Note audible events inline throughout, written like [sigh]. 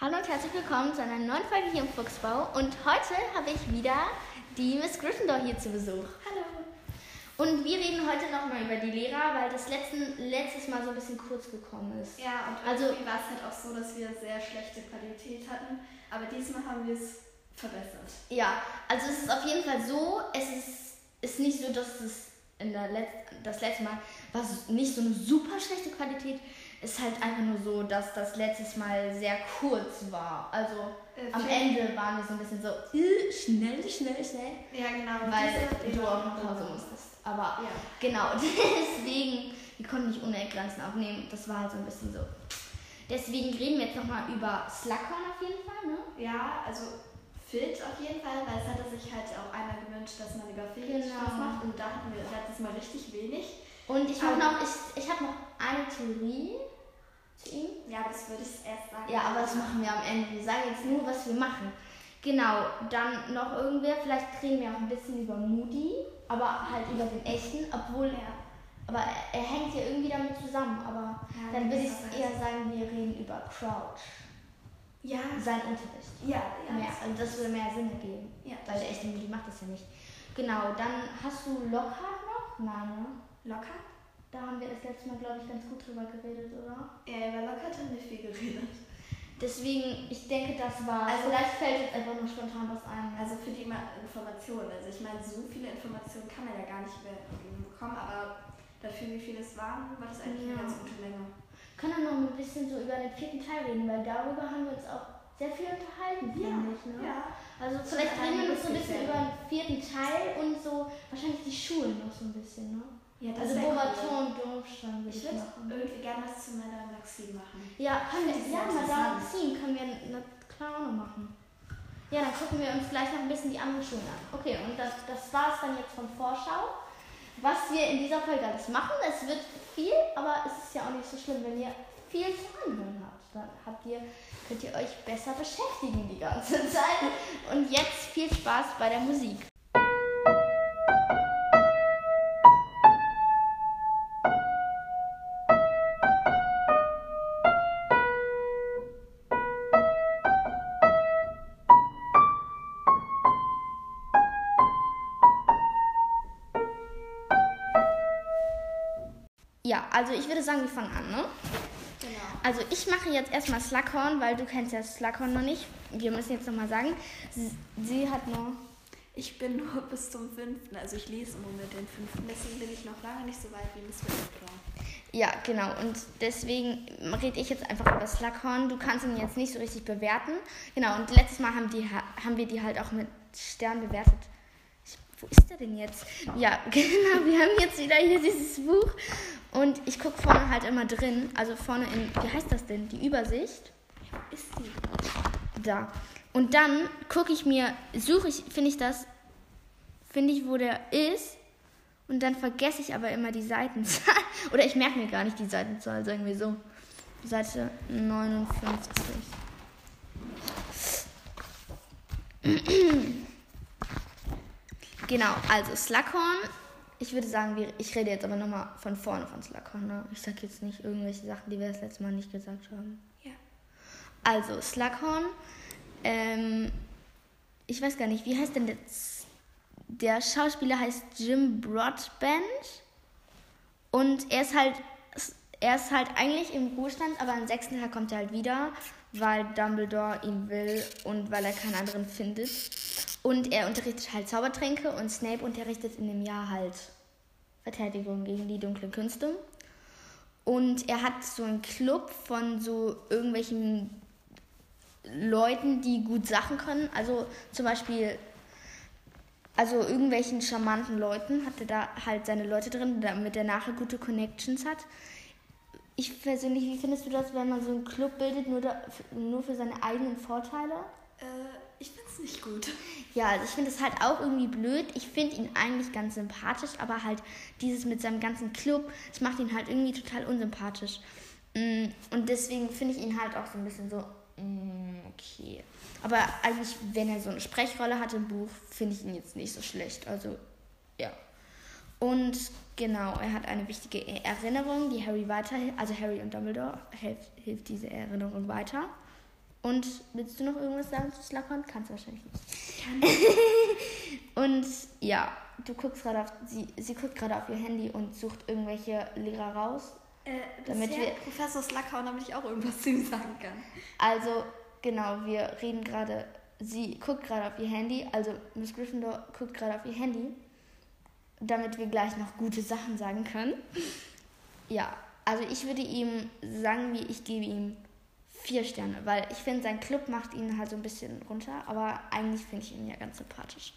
Hallo und herzlich willkommen zu einer neuen Folge hier im Fuchsbau. Und heute habe ich wieder die Miss Gryffindor hier zu Besuch. Hallo. Und wir reden heute nochmal über die Lehrer, weil das letzten, letztes Mal so ein bisschen kurz gekommen ist. Ja, und Also- war es halt auch so, dass wir sehr schlechte Qualität hatten. Aber diesmal haben wir es verbessert. Ja, also es ist auf jeden Fall so, es ist, ist nicht so, dass es in der Letz das letzte Mal war es nicht so eine super schlechte Qualität. Ist halt einfach nur so, dass das letztes Mal sehr kurz war. Also Äh, am Ende waren wir so ein bisschen so äh, schnell, schnell, schnell. Ja, genau. Weil du auch nach Hause musstest. Aber Ja. genau, [laughs] deswegen, wir konnten nicht ohne Eckgrenzen aufnehmen. Das war halt so ein bisschen so. Deswegen reden wir jetzt nochmal über Slughorn auf jeden Fall, ne? ja, also Fit auf jeden Fall, weil es hatte sich halt auch einer gewünscht, dass man über Fit Genau. macht. Und da hatten wir letztes Mal richtig wenig. Und ich habe noch, ich, ich hab noch eine Theorie zu ihm. Ja, das würde ich erst sagen. Ja, aber das machen wir am Ende. Wir sagen jetzt nur, was wir machen. Genau, dann noch irgendwer, vielleicht reden wir auch ein bisschen über Moody, aber halt über den echten, obwohl Ja. aber er, er hängt ja irgendwie damit zusammen, aber Ja, dann würde ich eher sagen, wir reden über Crouch, Ja. sein Unterricht. Ja, ja. Mehr, also das würde mehr Sinn ergeben, Ja. weil der echte Moody macht das ja nicht. Genau, dann hast du Lockhart noch? Nein, ne? Locker? Da haben wir das letzte Mal, glaube ich, ganz gut drüber geredet, oder? Ja, über Locker haben wir viel geredet. Deswegen, ich denke, das war. Also- vielleicht fällt jetzt einfach nur spontan was ein. Also für die Ma- Informationen. Also ich meine, so viele Informationen kann man ja gar nicht mehr bekommen, aber dafür, wie viele es waren, war das eigentlich Ja. eine ganz gute Menge. können wir noch ein bisschen so über den vierten Teil reden, weil darüber haben wir uns auch sehr viel unterhalten, finde ich. Ne? Ja. Also Schon vielleicht reden wir noch so ein bisschen über den vierten Teil und so wahrscheinlich die Schulen noch so ein bisschen, ne? Ja, Also wär Bobaton cool. Dorfstein würde Ich ich würde machen. irgendwie gerne was zu meiner Maxim machen. Ja, können wir, ja, Madame. Maxim können wir auch noch machen. Ja, dann gucken wir uns gleich noch ein bisschen die anderen Schulen an. Okay, und das, das war es dann jetzt von Vorschau. Was wir in dieser Folge alles machen, es wird viel, aber es ist ja auch nicht so schlimm, wenn ihr viel zu anhören habt. Dann habt ihr, könnt ihr euch besser beschäftigen die ganze [laughs] Zeit. Und jetzt viel Spaß bei der Musik. Sagen, wir fangen an, ne? Genau. Also ich mache jetzt erstmal Slughorn, weil du kennst ja Slughorn noch nicht. Wir müssen jetzt nochmal sagen, sie, sie hat nur... Ich bin nur bis zum fünften, also ich lese im Moment den fünften, deswegen bin ich noch lange nicht so weit wie Miss Ravenclaw. Ja, genau. Und deswegen rede ich jetzt einfach über Slughorn. Du kannst ihn jetzt nicht so richtig bewerten. Genau, und letztes Mal haben, die, haben wir die halt auch mit Stern bewertet. Wo ist der denn jetzt? Ja, [laughs] genau. Wir haben jetzt wieder hier dieses Buch. Und ich gucke vorne halt immer drin. Also vorne in, wie heißt das denn? Die Übersicht. Ist die? Da. Und dann gucke ich mir, suche ich, finde ich das, finde ich, wo der ist. Und dann vergesse ich aber immer die Seitenzahl. [laughs] Oder ich merke mir gar nicht die Seitenzahl, sagen wir so. Seite 59. [clears throat] genau, also Slughorn. Ich würde sagen, ich rede jetzt aber nochmal von vorne von Slughorn. Ne? Ich sage jetzt nicht irgendwelche Sachen, die wir das letzte Mal nicht gesagt haben. Ja. Also, Slughorn. Ähm, ich weiß gar nicht, wie heißt denn der, der Schauspieler heißt Jim Broadbent. Und er ist halt, er ist halt eigentlich im Ruhestand, aber am sechsten Tag kommt er halt wieder, weil Dumbledore ihn will und weil er keinen anderen findet. Und er unterrichtet halt Zaubertränke und Snape unterrichtet in dem Jahr halt Verteidigung gegen die dunklen Künste. Und er hat so einen Club von so irgendwelchen Leuten, die gut Sachen können. Also zum Beispiel, also irgendwelchen charmanten Leuten hat er da halt seine Leute drin, damit er nachher gute Connections hat. Ich persönlich, wie findest du das, wenn man so einen Club bildet, nur, da, nur für seine eigenen Vorteile? Äh, ich find's nicht gut. Ja, also ich finde es halt auch irgendwie blöd. Ich finde ihn eigentlich ganz sympathisch, aber halt dieses mit seinem ganzen Club, das macht ihn halt irgendwie total unsympathisch. Mm, Und deswegen finde ich ihn halt auch so ein bisschen so, mm, okay. Aber eigentlich, wenn er so eine Sprechrolle hat im Buch, finde ich ihn jetzt nicht so schlecht. Also, ja. Und genau, er hat eine wichtige Erinnerung, die Harry weiter, also Harry und Dumbledore hilft, hilft diese Erinnerung weiter. Und willst du noch irgendwas sagen zu Slughorn? Kannst du wahrscheinlich nicht. [laughs] und ja, du guckst gerade auf, sie, sie guckt gerade auf ihr Handy und sucht irgendwelche Lehrer raus. Äh, Damit wir- Professor Slackhorn, damit ich auch irgendwas zu ihm sagen kann. Also, genau, wir reden gerade, sie guckt gerade auf ihr Handy, also Miss Gryffindor guckt gerade auf ihr Handy, damit wir gleich noch gute Sachen sagen können. Ja, also ich würde ihm sagen, wie ich gebe ihm vier Sterne, weil ich finde, sein Club macht ihn halt so ein bisschen runter, aber eigentlich finde ich ihn ja ganz sympathisch.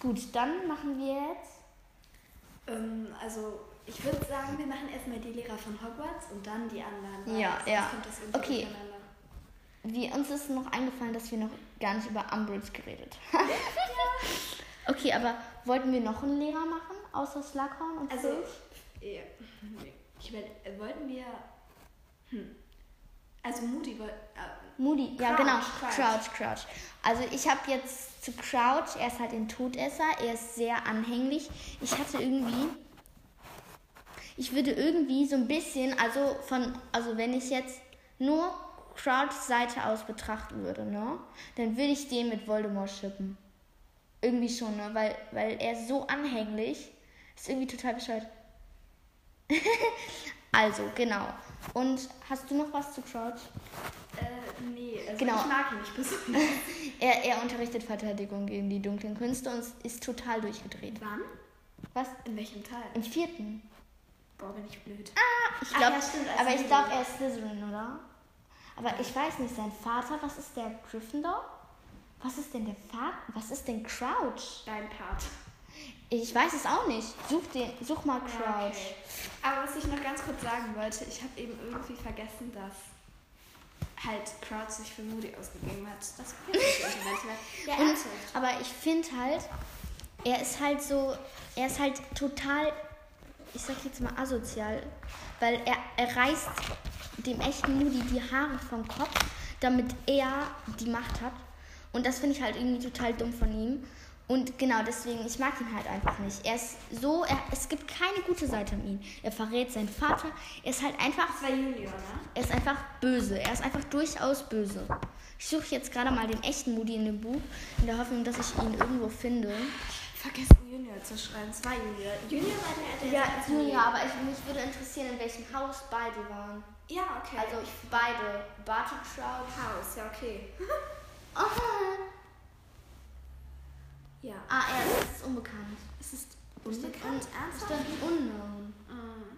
Gut, dann machen wir jetzt. Ähm, also, ich würde sagen, wir machen erstmal die Lehrer von Hogwarts und dann die anderen. Ja, ja. kommt das irgendwie Okay. Wie, uns ist noch eingefallen, dass wir noch gar nicht über Umbridge geredet haben. [laughs] okay, aber wollten wir noch einen Lehrer machen, außer Slughorn und Also, ja, nee. ich äh, wollten wir. Hm. Also, Moody wollte. Äh, Moody, ja Crouch, genau, Crouch. Crouch, Crouch. Also ich habe jetzt zu Crouch, er ist halt ein Todesser, er ist sehr anhänglich. Ich hatte irgendwie, ich würde irgendwie so ein bisschen, also von, also wenn ich jetzt nur Crouchs Seite aus betrachten würde, ne, dann würde ich den mit Voldemort schippen. Irgendwie schon, ne, weil, weil er so anhänglich, ist irgendwie total bescheuert. [laughs] also, genau. Und hast du noch was zu Crouch? äh, nee, also Genau. ich mag ihn nicht besonders. [laughs] Er, er unterrichtet Verteidigung gegen die dunklen Künste und ist total durchgedreht. Wann? Was? In welchem Teil? Im vierten? Boah, bin ich blöd. Ich Ach glaube, ja, aber ich glaube, er ist Slytherin, oder? Aber ich weiß nicht, sein Vater, was ist der Gryffindor? Was ist denn der Vater? Was ist denn Crouch? Dein Part. Ich weiß es auch nicht. Such, den, such mal Crouch. Ja, okay. Aber was ich noch ganz kurz sagen wollte, ich habe eben irgendwie vergessen, dass halt Crouch sich für Moody ausgegeben hat. Das ich. [laughs] Ja, Und, ernsthaft. aber ich finde halt, er ist halt so, er ist halt total, ich sag jetzt mal asozial, weil er, er reißt dem echten Moody die Haare vom Kopf, damit er die Macht hat. Und das finde ich halt irgendwie total dumm von ihm. Und genau deswegen, ich mag ihn halt einfach nicht. Er ist so, er, es gibt keine gute Seite an ihm. Er verrät seinen Vater. Er ist halt einfach Das war Junior, ne? er ist einfach böse. Er ist einfach durchaus böse. Ich suche jetzt gerade mal den echten Moody in dem Buch, in der Hoffnung, dass ich ihn irgendwo finde. Vergessen Junior zu schreiben. Es war Junior. Junior war der, der Ja, als Junior, aber ich, mich würde interessieren, in welchem Haus beide waren. Ja, okay. Also beide. Barty Trout. Haus, ja, okay. [laughs] Oh. Ja. Ah, er ist unbekannt. Es ist unbekannt, un- ernsthaft? Steht unknown. Mm.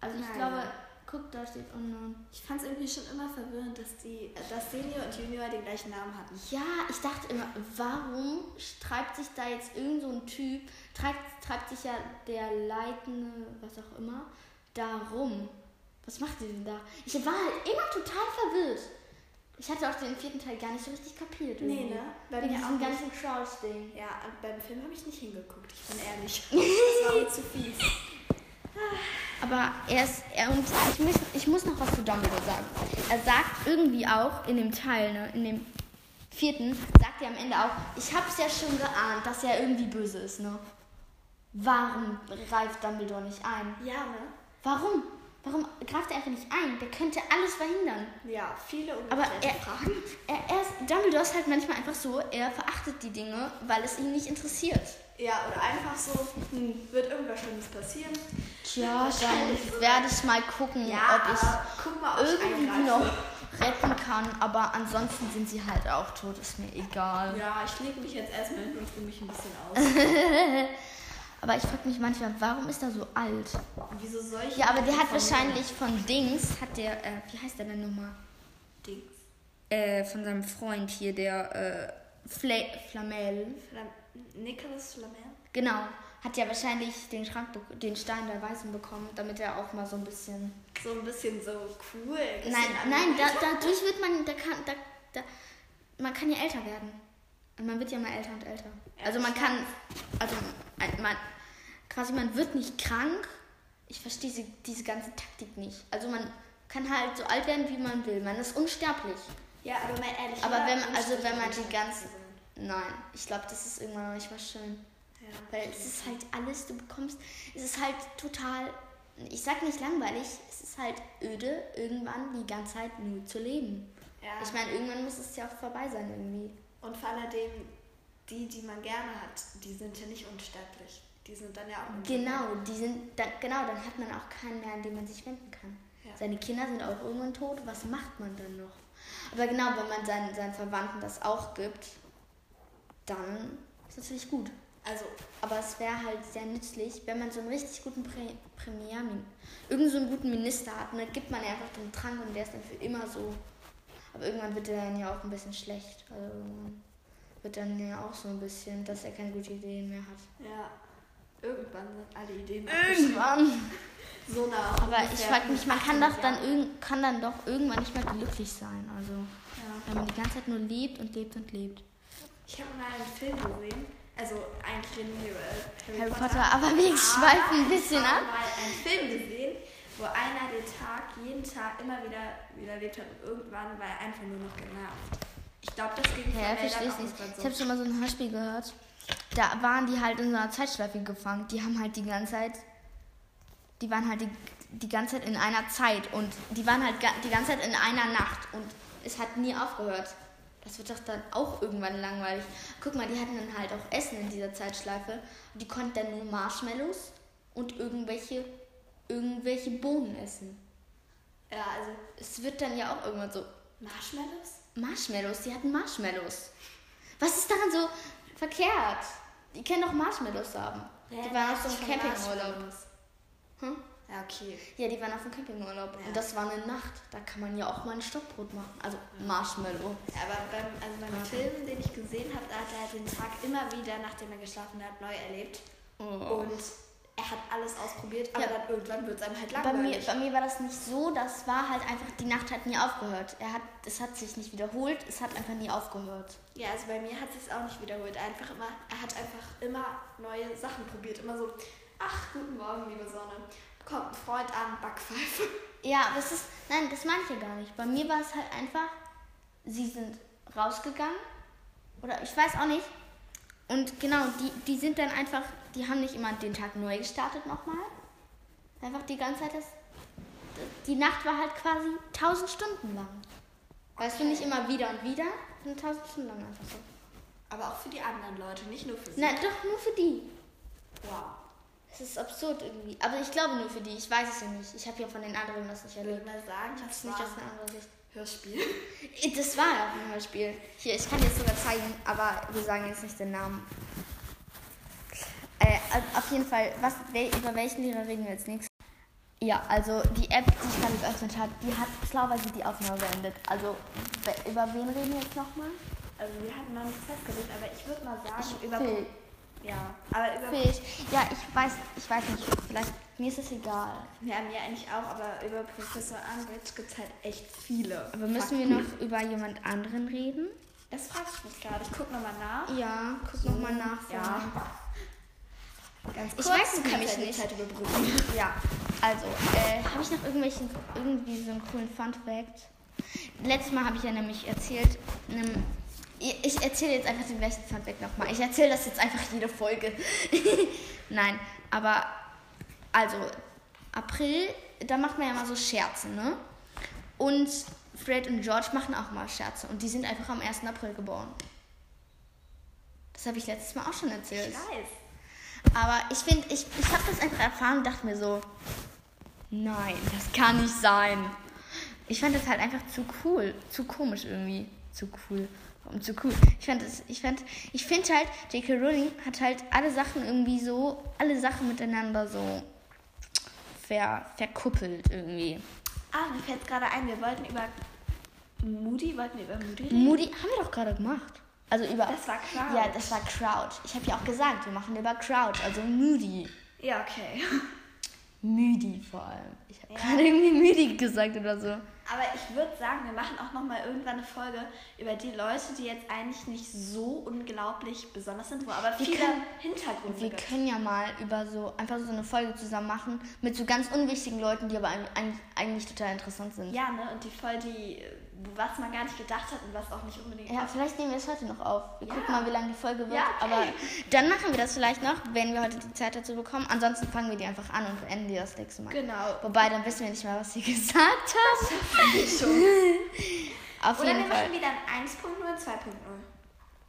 Also ich glaube, guck, da steht unknown. Ich fand es irgendwie schon immer verwirrend, dass die, dass Senior und Junior den gleichen Namen hatten. Ja, ich dachte immer, warum treibt sich da jetzt irgend so ein Typ, treibt, treibt sich ja der leitende, was auch immer, da rum. Was macht ihr denn da? Ich war halt immer total verwirrt. Ich hatte auch den vierten Teil gar nicht so richtig kapiert. Nee, ne? Bei Wegen diesem ganzen Crouch-Ding. Ja, und beim Film habe ich nicht hingeguckt, ich bin ehrlich. [laughs] Das war mir zu fies. Aber er ist, er und ich muss, ich muss noch was zu Dumbledore sagen. Er sagt irgendwie auch in dem Teil, ne, in dem vierten, sagt er am Ende auch, ich hab's ja schon geahnt, dass er irgendwie böse ist, ne? Warum greift Dumbledore nicht ein? Ja, ne? Warum? Warum greift er einfach nicht ein? Der könnte alles verhindern. Ja, viele Aber er, Fragen. er, er ist, Dumbledore ist halt manchmal einfach so, er verachtet die Dinge, weil es ihn nicht interessiert. Ja, oder einfach so, hm, wird irgendwas Schlimmes passieren. Tja, dann werde ich mal gucken, ob ich mal, ob ich irgendwie eingreife. noch retten kann, aber ansonsten sind sie halt auch tot, ist mir egal. Ja, ich lege mich jetzt erstmal hin und ruhe mich ein bisschen [laughs] aus. Aber ich frage mich manchmal, warum ist er so alt? Wieso solche Ja, aber der hat wahrscheinlich von Dings, hat der, äh, wie heißt der denn nochmal? Dings. Äh, von seinem Freund hier, der, äh, Fla Flamel. Flam Nicholas Flamel? Genau, hat ja wahrscheinlich den Schrank, den Stein der Weisen bekommen, damit er auch mal so ein bisschen... So ein bisschen so cool. bisschen Nein, nein, da, dadurch wird man, da kann, da, da, man kann ja älter werden. Und man wird ja mal älter und älter. Also man kann, also man, quasi man wird nicht krank. Ich verstehe diese, diese ganze Taktik nicht. Also man kann halt so alt werden, wie man will. Man ist unsterblich. Ja, aber mal ehrlich. Aber wenn man- also wenn man die ganze-. Nein, ich glaube, das ist irgendwann noch nicht mal schön. Ja. Weil es ist halt alles, du bekommst, es ist halt total, ich sag nicht langweilig, es ist halt öde, irgendwann die ganze Zeit nur zu leben. Ja. Ich meine, irgendwann muss es ja auch vorbei sein irgendwie. Und vor allem die, die man gerne hat, die sind ja nicht unsterblich. Die sind dann ja auch unsterblich. Genau, die sind, da, genau, dann hat man auch keinen mehr, an den man sich wenden kann. Ja. Seine Kinder sind auch irgendwann tot, was macht man dann noch? Aber genau, wenn man seinen, seinen Verwandten das auch gibt, dann ist das natürlich gut. Also, Aber es wäre halt sehr nützlich, wenn man so einen richtig guten Pre Premiermin, irgend so einen guten Minister hat, und dann gibt man einfach den Trank und der ist dann für immer so. Aber irgendwann wird der dann ja auch ein bisschen schlecht. Also irgendwann wird dann ja auch so ein bisschen, dass er keine guten Ideen mehr hat. ja. Irgendwann sind alle Ideen Irgendwann. so nah. Aber ich frage mich, man kann doch dann irgend, kann dann doch irgendwann nicht mehr glücklich sein. Also Ja. wenn man die ganze Zeit nur lebt und lebt und lebt. Ich habe mal einen Film gesehen. Also eigentlich über Harry, Harry Potter, aber wir schweifen ein bisschen ich habe ab. mal einen Film gesehen, wo einer den Tag, jeden Tag immer wieder wiederlebt hat und irgendwann war er einfach nur noch genervt. Ich glaube, das ging Ja, verstehe ich auch nicht. Ich habe schon mal so ein Hörspiel gehört. Da waren die halt in so einer Zeitschleife gefangen. Die haben halt die ganze Zeit, die waren halt die, die ganze Zeit in einer Zeit und die waren halt die ganze Zeit in einer Nacht und es hat nie aufgehört. Das wird doch dann auch irgendwann langweilig. Guck mal, die hatten dann halt auch Essen in dieser Zeitschleife die konnten dann nur Marshmallows und irgendwelche, irgendwelche Bohnen essen. Ja, also Es wird dann ja auch irgendwann so, Marshmallows? Marshmallows, die hatten Marshmallows. Was ist daran so verkehrt? Die können doch Marshmallows haben. die waren auf so einem Campingurlaub. Hm? Ja, okay. Ja, die waren auf dem Campingurlaub. Ja. Und das war eine Nacht. Da kann man ja auch mal ein Stockbrot machen. Also Marshmallow. Ja, aber beim, also beim Film, den ich gesehen habe, da hat er den Tag immer wieder, nachdem er geschlafen hat, neu erlebt. Oh. Und er hat alles ausprobiert, aber Ja. dann irgendwann wird es einem halt Bei mir, langweilig. bei mir war das nicht so, das war halt einfach, die Nacht hat nie aufgehört. Er hat, es hat sich nicht wiederholt, es hat einfach nie aufgehört. Ja, also bei mir hat es auch nicht wiederholt. Einfach immer, er hat einfach immer neue Sachen probiert. Immer so, ach, guten Morgen, liebe Sonne. Kommt ein Freund an, Backpfeife. Ja, das ist, nein, das meine ich ja gar nicht. Bei mir war es halt einfach, sie sind rausgegangen oder ich weiß auch nicht. Und genau, die, die sind dann einfach, die haben nicht immer den Tag neu gestartet nochmal. Einfach die ganze Zeit das, die Nacht war halt quasi tausend Stunden lang. Weißt du, nicht immer wieder und wieder, sondern tausend Stunden lang einfach so. Aber auch für die anderen Leute, nicht nur für sie. Nein, doch nur für die. Wow. Es ist absurd irgendwie. Aber ich glaube nur für die. Ich weiß es ja nicht. Ich habe ja von den anderen das nicht Ich würde erlebt. mal sagen, Ich habe das es nicht aus einer ein anderen Sicht. Hörspiel. Das war ja auch ein Hörspiel. Hier, ich kann jetzt sogar zeigen, aber wir sagen jetzt nicht den Namen. Äh, auf jeden Fall, was, wel, über welchen Lehrer reden wir jetzt nichts? Ja, also die App, die ich gerade geöffnet habe, die hat schlauerweise die Aufnahme beendet. Also, über wen reden wir jetzt nochmal? Also wir hatten noch nichts festgelegt, aber ich würde mal sagen, Ich- über... Phil. Ja, aber über... Fisch. Ja, ich weiß, ich weiß nicht. Vielleicht, mir ist es egal. Ja, mir eigentlich auch, aber über Professor Anwitz gibt es halt echt viele. Aber müssen wir noch über jemand anderen reden? Das frage ich mich gerade. Ich gucke nochmal nach. Ja, guck nochmal nach. Ja. Ganz Ich kurz, weiß es du kannst die nicht. Zeit überbrücken. Ja, also, äh, habe ich noch irgendwelchen, irgendwie so einen coolen Fun Fact? Letztes Mal habe ich ja nämlich erzählt, ähm, ich ich erzähle jetzt einfach den gleichen Fun Fact nochmal. Ich erzähle das jetzt einfach jede Folge. [laughs] Nein, aber, also, April, da macht man ja mal so Scherze, ne? Und Fred und George machen auch mal Scherze und die sind einfach am 1. April geboren. Das habe ich letztes Mal auch schon erzählt. Ich weiß. Aber ich finde, ich, ich habe das einfach erfahren und dachte mir so, nein, das kann nicht sein. Ich fand das halt einfach zu cool, zu komisch irgendwie. Zu cool. Warum zu cool? Ich fand das, ich fand, ich finde halt, J.K. Rowling hat halt alle Sachen irgendwie so, alle Sachen miteinander so ver, verkuppelt irgendwie. Ah, mir fällt gerade ein, wir wollten über Moody, wollten wir über Moody reden? Moody haben wir doch gerade gemacht. Also über. Das war Crouch. Ja, das war Crowd. Ich habe ja auch gesagt, wir machen über Crowd, also Moody. Ja, okay. Müdi vor allem. Ich habe Ja. gerade irgendwie müdi gesagt oder so. Aber ich würde sagen, wir machen auch nochmal irgendwann eine Folge über die Leute, die jetzt eigentlich nicht so unglaublich besonders sind, wo aber viele können- Hintergründe Wir gibt. können ja mal über so einfach so eine Folge zusammen machen mit so ganz unwichtigen Leuten, die aber eigentlich, eigentlich- eigentlich total interessant sind. Ja, ne? Und die voll die, was man gar nicht gedacht hat und was auch nicht unbedingt. Ja, vielleicht nehmen wir es heute noch auf. Wir Ja. gucken mal, wie lange die Folge wird. Ja, okay. Aber dann machen wir das vielleicht noch, wenn wir heute die Zeit dazu bekommen. Ansonsten fangen wir die einfach an und beenden die das nächste Mal. Genau. Wobei, dann wissen wir nicht mehr, was sie [laughs] gesagt hat. [laughs] Auf Oder jeden wir Fall. machen wieder ein 1.0 und 2.0.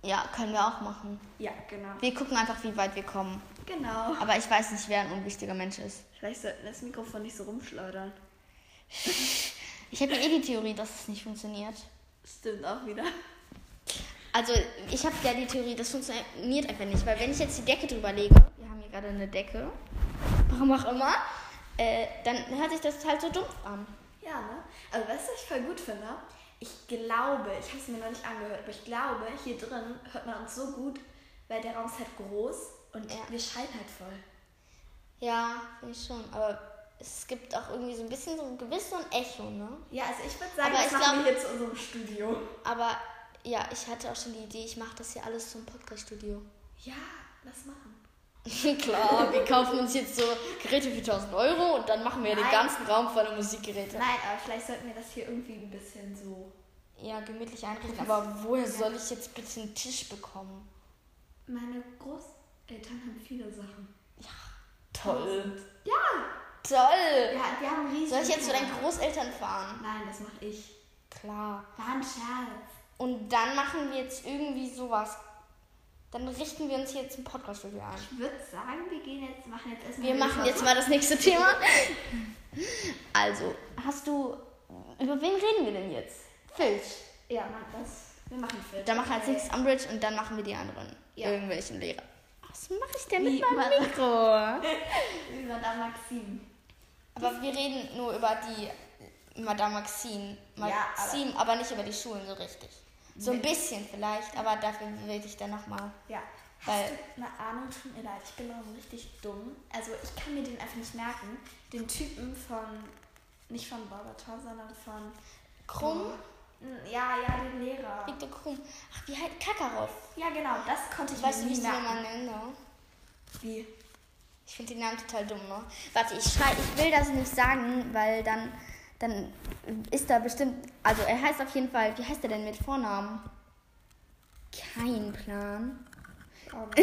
Ja, können wir auch machen. Ja, genau. Wir gucken einfach, wie weit wir kommen. Genau. Aber ich weiß nicht, wer ein unwichtiger Mensch ist. Vielleicht sollten wir das Mikrofon nicht so rumschleudern. [laughs] Ich habe ja eh die Theorie, dass es nicht funktioniert. Stimmt auch wieder. Also, ich habe ja die Theorie, das funktioniert einfach nicht. Weil wenn ich jetzt die Decke drüber lege, wir haben hier gerade eine Decke, warum auch immer, äh, dann hört sich das halt so dumpf an. Ja, ne? Also weißt du, was ich voll gut finde? Ich glaube, ich habe es mir noch nicht angehört, aber ich glaube, hier drin hört man uns so gut, weil der Raum ist halt groß und Ja. wir schallen halt voll. Ja, finde ich schon. Aber es gibt auch irgendwie so ein bisschen so ein ein Echo, ne? Ja, also ich würde sagen, Aber das ich machen glaub- wir hier zu unserem Studio. Aber ja, ich hatte auch schon die Idee, ich mache das hier alles zum Podcast-Studio. Ja, lass machen. [laughs] Klar, wir kaufen uns jetzt so Geräte für 1000 Euro und dann machen wir den Nein. ganzen Raum voller Musikgeräte. Nein, aber vielleicht sollten wir das hier irgendwie ein bisschen so. Ja, gemütlich einrichten. Aber woher soll ich jetzt bitte einen Tisch bekommen? Meine Großeltern haben viele Sachen. Toll. Ja! Toll. Ja, die haben riesige. Soll ich jetzt zu deinen. Großeltern fahren? Nein, das mache ich. Klar. War ein Scherz. Und dann machen wir jetzt irgendwie sowas. Dann richten wir uns hier jetzt ein Podcast-Studio ein. Ich würde sagen, wir gehen jetzt, machen jetzt erstmal. Wir machen jetzt mal das nächste Thema. Also, hast du. Über wen reden wir denn jetzt? Filch. Ja, Mann, das. Wir machen Film. Dann machen wir als nächstes Umbridge und dann machen wir die anderen. Ja. Irgendwelchen Lehrer. Was mache ich denn mit [laughs] Wie meinem Mikro? Über da Maxim. Aber wir reden nur über die Madame Maxine. Ja, Maxime, aber, nicht über die Schulen so richtig. So ein bisschen vielleicht, aber dafür rede ich dann nochmal. Ja. Weil- Hast du eine Ahnung, tut mir leid, ich bin noch so richtig dumm. Also ich kann mir den einfach nicht merken. Den Typen von, nicht von Barbator, sondern von... Krumm? Ja, ja, den Lehrer. Victor Krumm. Ach, wie halt Kakarov. Ja, genau, das konnte ich Weißt du, mir wie ich den merken. nenne? Wie? Ich finde den Namen total dumm, ne? Warte, ich schrei, ich will das nicht sagen, weil dann, dann ist da bestimmt, also er heißt auf jeden Fall, wie heißt er denn mit Vornamen? Kein Plan. [laughs]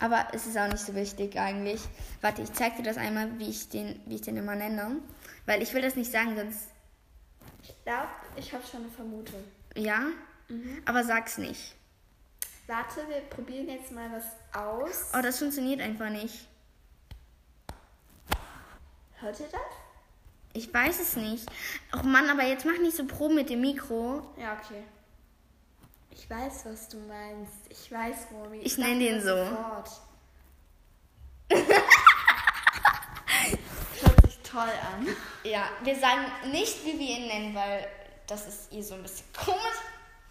Aber es ist auch nicht so wichtig eigentlich. Warte, ich zeig dir das einmal, wie ich den, wie ich den immer nenne. Weil ich will das nicht sagen, sonst. Ich glaube, ich habe schon eine Vermutung. Ja? Aber sag's nicht. Warte, wir probieren jetzt mal was aus. Oh, das funktioniert einfach nicht. Hört ihr das? Ich weiß es nicht. Och Mann, aber jetzt mach nicht so pro mit dem Mikro. Ja, okay. Ich weiß, was du meinst. Ich weiß, Romy. Ich nenn den so. [laughs] Hört sich toll an. Ja, wir sagen nicht, wie wir ihn nennen, weil das ist ihr so ein bisschen komisch.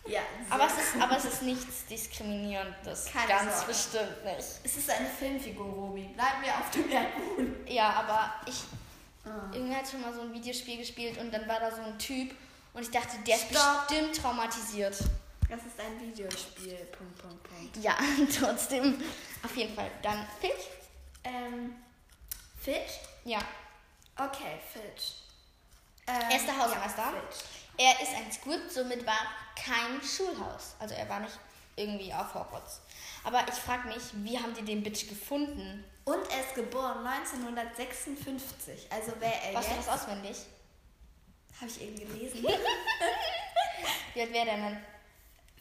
Ja, Aber es ist, aber es ist nichts Diskriminierendes. Keine ganz Sorge. bestimmt nicht. es ist eine Filmfigur, Romy. Bleiben wir auf dem Erdboden. Ja, aber ich. Ah. Irgendwie hat schon mal so ein Videospiel gespielt und dann war da so ein Typ und ich dachte, der ist Stopp. bestimmt traumatisiert. Das ist ein Videospiel. Punkt, Punkt, Punkt. Ja, [laughs] trotzdem. Auf jeden Fall. Dann Filch? Ähm, Fitch? Ja. Okay, Fitch. Ähm, Er ist der Hausmeister. Ja, Fitch. Er ist ein Squib, somit war kein Schulhaus. Also er war nicht irgendwie auf Hogwarts. Aber ich frage mich, wie haben die den bitte gefunden? Und er ist geboren 1956. Also wäre er du jetzt... das auswendig? Habe ich eben gelesen. [laughs] Wie alt wäre der denn?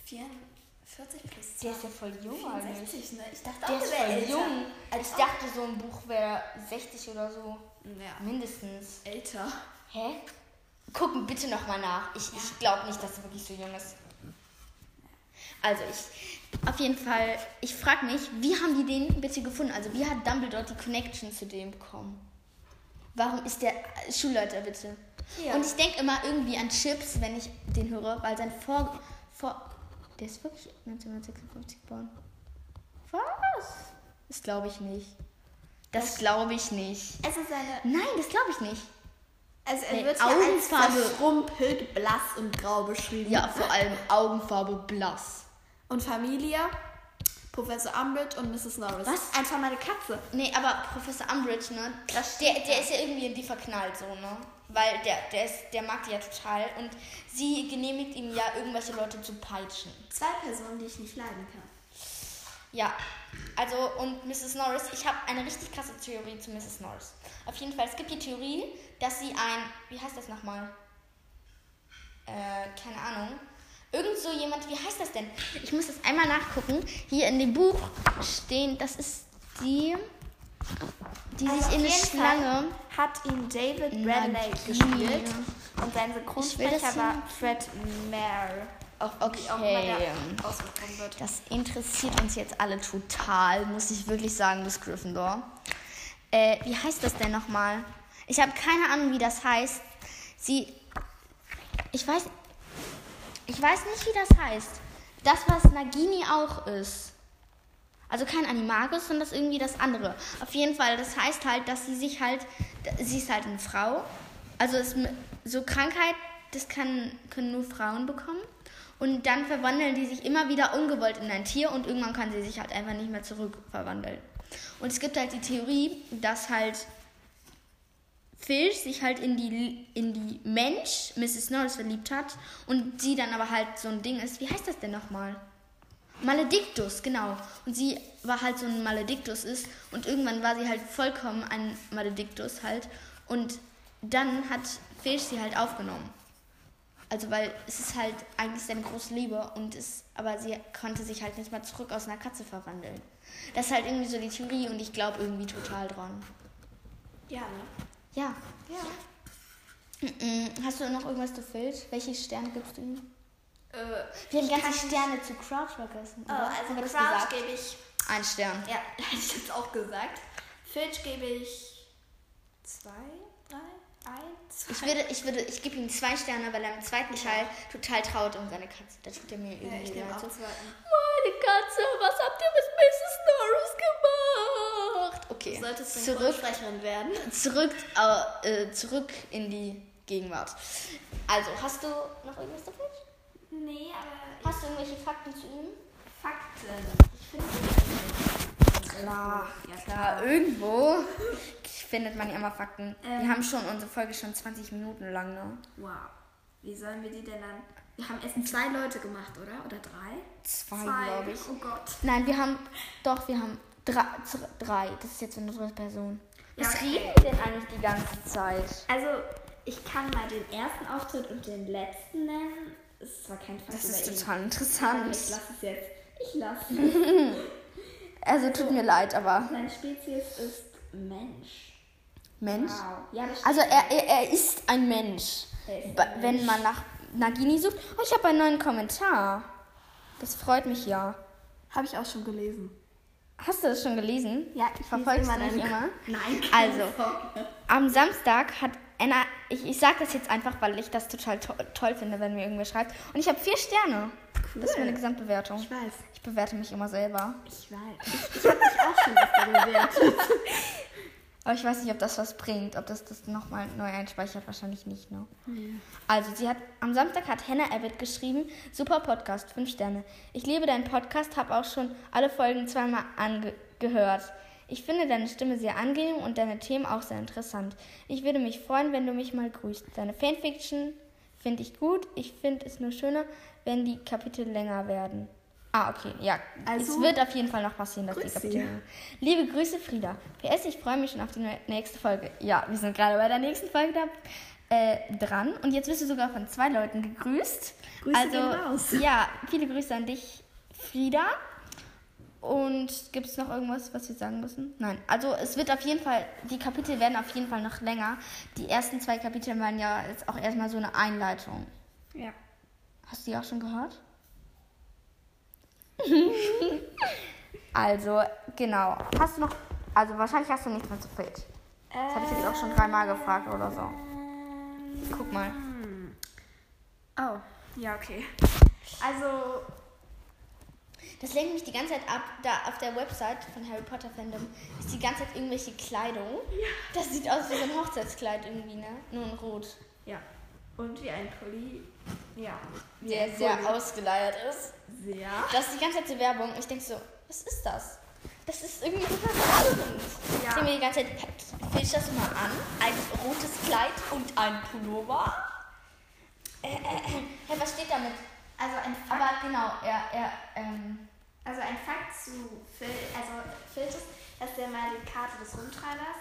44 plus 2. Der ist ja voll jung eigentlich. 64, ne? Ich dachte Der auch, ist der wäre voll älter. jung. Als Ich dachte, so ein Buch wäre 60 oder so. Ja. Mindestens. Älter. Hä? Gucken bitte nochmal nach. Ich, ich glaube nicht, dass er wirklich so jung ist. Also ich, auf jeden Fall, ich frage mich, wie haben die den bitte gefunden? Also wie hat Dumbledore die Connection zu dem bekommen? Warum ist der Schulleiter bitte? Ja. Und ich denke immer irgendwie an Chips, wenn ich den höre, weil sein Vor... Vor der ist wirklich 1956 geboren. Was? Das glaube ich nicht. Das glaube ich nicht. Also seine... Nein, das glaube ich nicht. Also er wird hier als Augenfarbe. verschrumpelt, blass und grau beschrieben. Ja, vor allem Augenfarbe blass. Und Familie? Professor Umbridge und Mrs. Norris. Was? Einfach meine Katze. Nee, aber Professor Umbridge, ne? Das Der, der ja. ist ja irgendwie in die verknallt, so, ne? Weil der, der, ist, der mag die ja total. Und sie genehmigt ihm ja, irgendwelche Leute zu peitschen. Zwei Personen, die ich nicht leiden kann. Ja, also und Mrs. Norris, ich habe eine richtig krasse Theorie zu Mrs. Norris. Auf jeden Fall, es gibt die Theorie, dass sie ein, wie heißt das nochmal? äh, keine Ahnung. Irgend so jemand, wie heißt das denn? Ich muss das einmal nachgucken. Hier in dem Buch stehen, das ist die, die Also sich in eine jeden Schlange. Hat ihn David Bradley gespielt. Und sein Synchronsprecher war Fred Mayer. Auch immer okay. der ausgesprochen wird. Das interessiert uns jetzt alle total, muss ich wirklich sagen, das Gryffindor. Äh, wie heißt das denn nochmal? Ich habe keine Ahnung, wie das heißt. Sie. Ich weiß. Ich weiß nicht, wie das heißt. Das, was Nagini auch ist. Also kein Animagus, sondern das irgendwie das andere. Auf jeden Fall, das heißt halt, dass sie sich halt. Sie ist halt eine Frau. Also es, so Krankheit, das kann, können nur Frauen bekommen. Und dann verwandeln die sich immer wieder ungewollt in ein Tier und irgendwann kann sie sich halt einfach nicht mehr zurückverwandeln. Und es gibt halt die Theorie, dass halt Filch sich halt in die, in die Mensch, Mrs. Norris, verliebt hat und sie dann aber halt so ein Ding ist. Wie heißt das denn nochmal? Maledictus, genau. Und sie war halt so ein Maledictus ist und irgendwann war sie halt vollkommen ein Maledictus halt. Und dann hat Filch sie halt aufgenommen. Also weil es ist halt eigentlich seine große Liebe und es, aber sie konnte sich halt nicht mal zurück aus einer Katze verwandeln. Das ist halt irgendwie so die Theorie und ich glaube irgendwie total dran. Ja, ne? Ja. Ja. Hast du noch irgendwas zu Filch? Welche Sterne gibst du ihm? Äh, Wir haben ganze Sterne zu Crouch vergessen. Oh, also Crouch gebe ich. Ein Stern. Ja, hätte [laughs] ich jetzt auch gesagt. Filch gebe ich. Zwei, eins. Ich würde, ich würde, ich gebe ihm zwei Sterne, weil er im zweiten Teil total traut um seine Katze. Da tut er mir Ja, irgendwie ich nehme leid. auch So. Meine Katze, was habt ihr mit Mrs. Norris gemacht? Okay, Du solltest zurück, Synchronsprecherin werden. zurück, äh, zurück in die Gegenwart. Also, hast du noch irgendwas zu Filch? Nee, aber Hast du irgendwelche Fakten zu ihm? Fakten. Ich finde Klar, Ja, klar, irgendwo findet man ja immer Fakten. Ähm. Wir haben schon unsere Folge schon 20 Minuten lang, ne? Wow. Wie sollen wir die denn dann. Wir haben erst zwei Leute gemacht, oder? Oder drei? Zwei, glaube ich. Oh Gott. Nein, wir haben, doch, wir haben drei, drei. Das ist jetzt eine dritte Person. Ja, Was okay. reden wir denn eigentlich die ganze Zeit? Also, ich kann mal den ersten Auftritt und den letzten nennen. Es ist zwar kein Fakt Das ist ihn. total Aber interessant. Ich lasse es jetzt. Ich lasse [laughs] es. [laughs] Also tut mir leid, aber Seine Spezies ist Mensch. Mensch. Wow. Ja, Also er, er, er ist ein Mensch. Ist ein Wenn Mensch. man nach Nagini sucht. Oh, ich habe einen neuen Kommentar. Das freut mich ja. Habe ich auch schon gelesen. Hast du das schon gelesen? Ja, ich Verfolgst lese du mich immer? Nein. Also. Am Samstag hat Anna, ich, ich sage das jetzt einfach, weil ich das total to toll finde, wenn mir irgendwer schreibt. Und ich habe vier Sterne. Das ist meine Gesamtbewertung. Ich weiß. Ich bewerte mich immer selber. Ich weiß. Ich, ich habe mich auch schon öfter bewertet. [laughs] Aber ich weiß nicht, ob das was bringt, ob das das nochmal neu einspeichert. Wahrscheinlich nicht, ne? Also, sie hat, am Samstag hat Hannah Abbott geschrieben, super Podcast, fünf Sterne. Ich liebe deinen Podcast, habe auch schon alle Folgen zweimal angehört. Ich finde deine Stimme sehr angenehm und deine Themen auch sehr interessant. Ich würde mich freuen, wenn du mich mal grüßt. Deine Fanfiction finde ich gut. Ich finde es nur schöner, wenn die Kapitel länger werden. Ah, okay, ja. Also, es wird auf jeden Fall noch passieren, dass die Kapitel länger Liebe Grüße, Frieda. PS, ich freue mich schon auf die nächste Folge. Ja, wir sind gerade bei der nächsten Folge da, äh, dran. Und jetzt wirst du sogar von zwei Leuten gegrüßt. Grüße also, gehen raus. [laughs] ja, viele Grüße an dich, Frieda. Und gibt es noch irgendwas, was wir sagen müssen? Nein. Also es wird auf jeden Fall, die Kapitel werden auf jeden Fall noch länger. Die ersten zwei Kapitel waren ja jetzt auch erstmal so eine Einleitung. Ja. Hast du die auch schon gehört? [laughs] also, genau. Hast du noch. Also, wahrscheinlich hast du nichts mehr zu Filch. Das habe ich jetzt auch schon dreimal gefragt oder so. Guck mal. Oh, ja, okay. Also, Das lenkt mich die ganze Zeit ab. Da auf der Website von Harry Potter Fandom ist die ganze Zeit irgendwelche Kleidung. Das sieht aus wie so ein Hochzeitskleid irgendwie, ne? Nur in Rot. ja. Und wie ein Pulli. Ja. Der sehr Pulli. ausgeleiert ist. Sehr. Das ist die ganze Zeit so Werbung. Ich denke so, was ist das? Das ist irgendwie super spannend. Ich Ja. denke mir die ganze Zeit, willst du das mal an? Ein rotes Kleid und ein Pullover? Äh, äh, äh. Hä, was steht damit? Also ein Fakt, Aber genau, er, er, ähm, also ein Fakt zu Phil, also Filch ist, dass der mal die Karte des Rumtreibers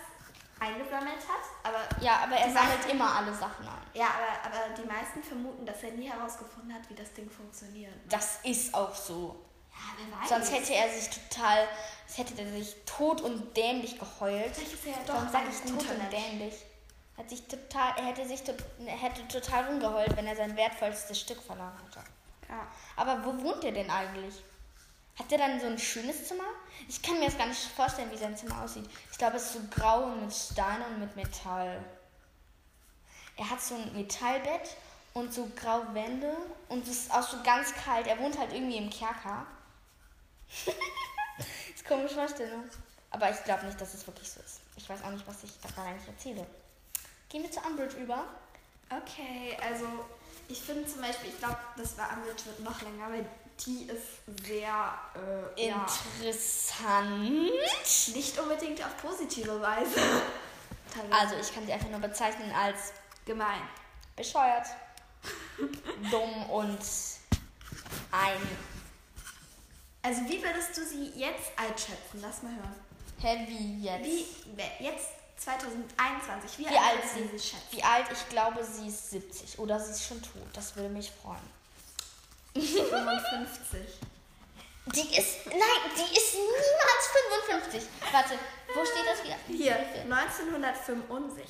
eingesammelt hat. Aber Ja, aber er sammelt meisten- immer alle Sachen ein. ja, aber, aber die meisten vermuten, dass er nie herausgefunden hat, wie das Ding funktioniert. Das ist auch so. Ja, wer weiß. Sonst hätte er sich total, hätte er sich tot und dämlich geheult. Vielleicht ist er ja doch Sonst sag ein ich tot und dämlich. Hat sich total, er hätte sich tot, hätte total rumgeheult, wenn er sein wertvollstes Stück verloren hätte. Ja. Aber wo wohnt er denn eigentlich? Hat er dann so ein schönes Zimmer? Ich kann mir das gar nicht vorstellen, wie sein Zimmer aussieht. Ich glaube, es ist so grau und mit Stein und mit Metall. Er hat so ein Metallbett und so graue Wände und es ist auch so ganz kalt. Er wohnt halt irgendwie im Kerker. [laughs] ist eine komische Vorstellung. Aber ich glaube nicht, dass es wirklich so ist. Ich weiß auch nicht, was ich da gerade eigentlich erzähle. Gehen wir zu Umbridge über. Okay, also ich finde zum Beispiel, ich glaube, das war Umbridge wird noch länger, weil die ist sehr äh, ja, Interessant. nicht unbedingt auf positive Weise. Also, ich kann sie einfach nur bezeichnen als gemein. bescheuert, [laughs] dumm und ein Also wie würdest du sie jetzt einschätzen? Lass mal hören. Heavy jetzt. Wie jetzt 2021? Wie, Wie alt würdest sie du sie schätzen? Wie alt? Ich glaube, sie ist 70 oder sie ist schon tot. Das würde mich freuen. 55. Die ist, nein, die ist niemals 55. Warte, wo steht das wieder? Hier, 1965.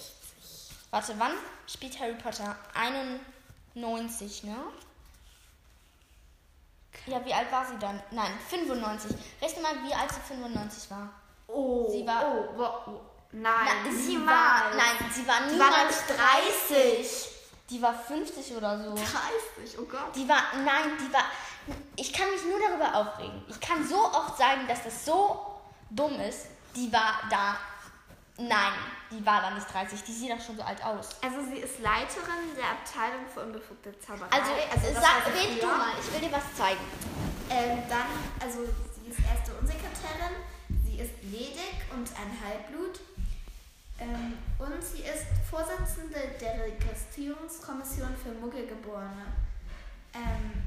Warte, wann spielt Harry Potter? 91, ne? Ja, wie alt war sie dann? Nein, 95. Rechne mal, wie alt sie 95 war. Oh, Sie war- Oh, wo, wo. Nein, Na, sie niemals. war, nein, sie war Die war niemals doch 30. Die war 50 oder so. 30, oh Gott. Die war, nein, die war, ich kann mich nur darüber aufregen. Ich kann so oft sagen, dass das so dumm ist. Die war da, nein, die war da nicht 30. Die sieht doch schon so alt aus. Also sie ist Leiterin der Abteilung für unbefugte Zauberei. Also, das sag, red du mal, ich will dir was zeigen. Ähm, dann, also sie ist erste Unsekretärin, sie ist ledig und ein Halbblut. Ähm, und sie ist Vorsitzende der Registrierungskommission für Muggelgeborene. Ähm,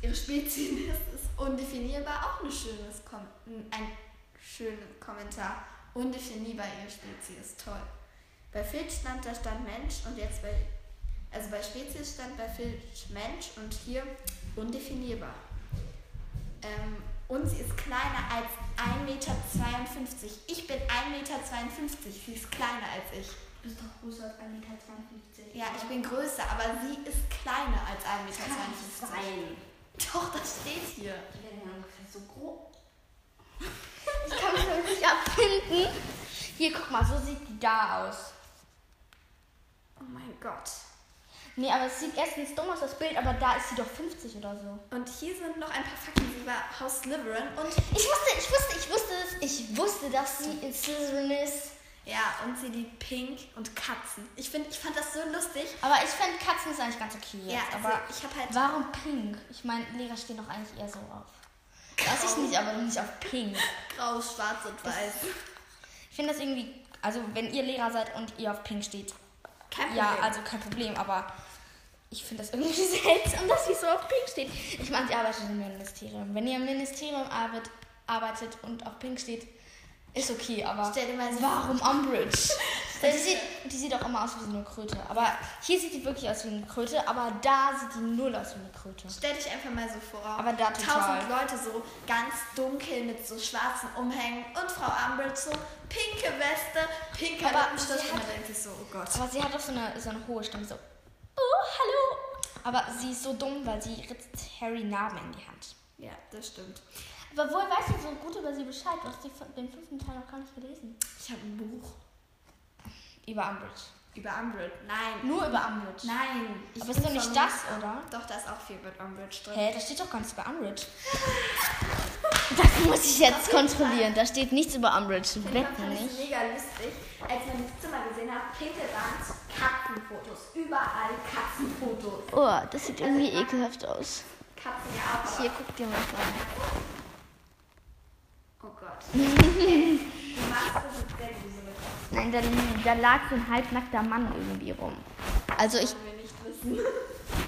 ihre Spezies [laughs] ist undefinierbar, auch ein schönes Kom ein schöner Kommentar. Undefinierbar, ihre Spezies, toll. Bei Filch stand da stand Mensch und jetzt bei, also bei Spezies stand bei Filch Mensch und hier undefinierbar. Ähm, und sie ist kleiner als 1,52 Meter. Ich bin 1,52 Meter. Sie ist kleiner als ich. Du bist doch größer als 1,52 Meter. Ja, ich bin größer, aber sie ist kleiner als 1,52 Meter. sein. Doch, das steht hier. Die werden ja ungefähr so groß. Ich kann mich damit nicht abfinden. Hier, guck mal, so sieht die da aus. Oh mein Gott. Nee, aber es sieht erstens dumm aus, das Bild, aber da ist sie doch 50 oder so. Und hier sind noch ein paar Fakten. War Haus Slytherin und Ich wusste, ich wusste, ich wusste es. Ich wusste, dass sie in Slytherin ist. ja, und sie liebt Pink und Katzen. Ich finde, ich fand das so lustig. Aber ich fände Katzen ist eigentlich ganz okay jetzt. Ja, also aber ich habe halt warum pink? Ich meine, Lehrer stehen doch eigentlich eher so auf. Weiß ich nicht, aber nicht auf pink. grau, schwarz und weiß. Ich finde das irgendwie, also wenn ihr Lehrer seid und ihr auf pink steht, Kein ja, Problem. also kein Problem, aber ich finde das irgendwie [laughs] seltsam, dass sie so auf pink steht. Ich meine, sie arbeitet im Ministerium. Wenn ihr im Ministerium arbeit, arbeitet und auf pink steht, ist okay, aber Stell dir mal so warum Umbridge? [laughs] die, sieht, die sieht auch immer aus wie so eine Kröte. Aber hier sieht die wirklich aus wie eine Kröte, aber da sieht die null aus wie eine Kröte. Stell dich einfach mal so vor. Aber da total. Tausend Leute so ganz dunkel mit so schwarzen Umhängen und Frau Umbridge so pinke Weste, pinke sie Und man denkt sich so, oh Gott. Aber sie hat auch so eine, so eine hohe Stimme, so, oh, hallo. Aber sie ist so dumm, weil sie ritzt Harry Narben in die Hand. Ja, das stimmt. Aber woher weißt du so gut über sie Bescheid? Du hast die, den fünften Teil noch gar nicht gelesen. Ich habe ein Buch Über Umbridge. über Umbridge. Nein. Nur über Umbridge. Nein. Ich Aber ist doch nicht das, oder? Doch, da ist auch viel mit Umbridge drin. Hä, da steht doch gar nichts über Umbridge. [laughs] Das muss ich jetzt kontrollieren. Da steht nichts über Umbridge. Wetten nicht. mega lustig, als man das Zimmer gesehen hat. Pinke Wand, Katzenfotos. Überall Katzenfotos. Oh, das sieht irgendwie ekelhaft aus. Katzen ja auch. Hier, guck dir mal das an. Oh Gott. du machst das jetzt sehr gruselig. [laughs] Nein, da, da lag so ein halbnackter Mann irgendwie rum. Also ich... Wollen wir nicht wissen.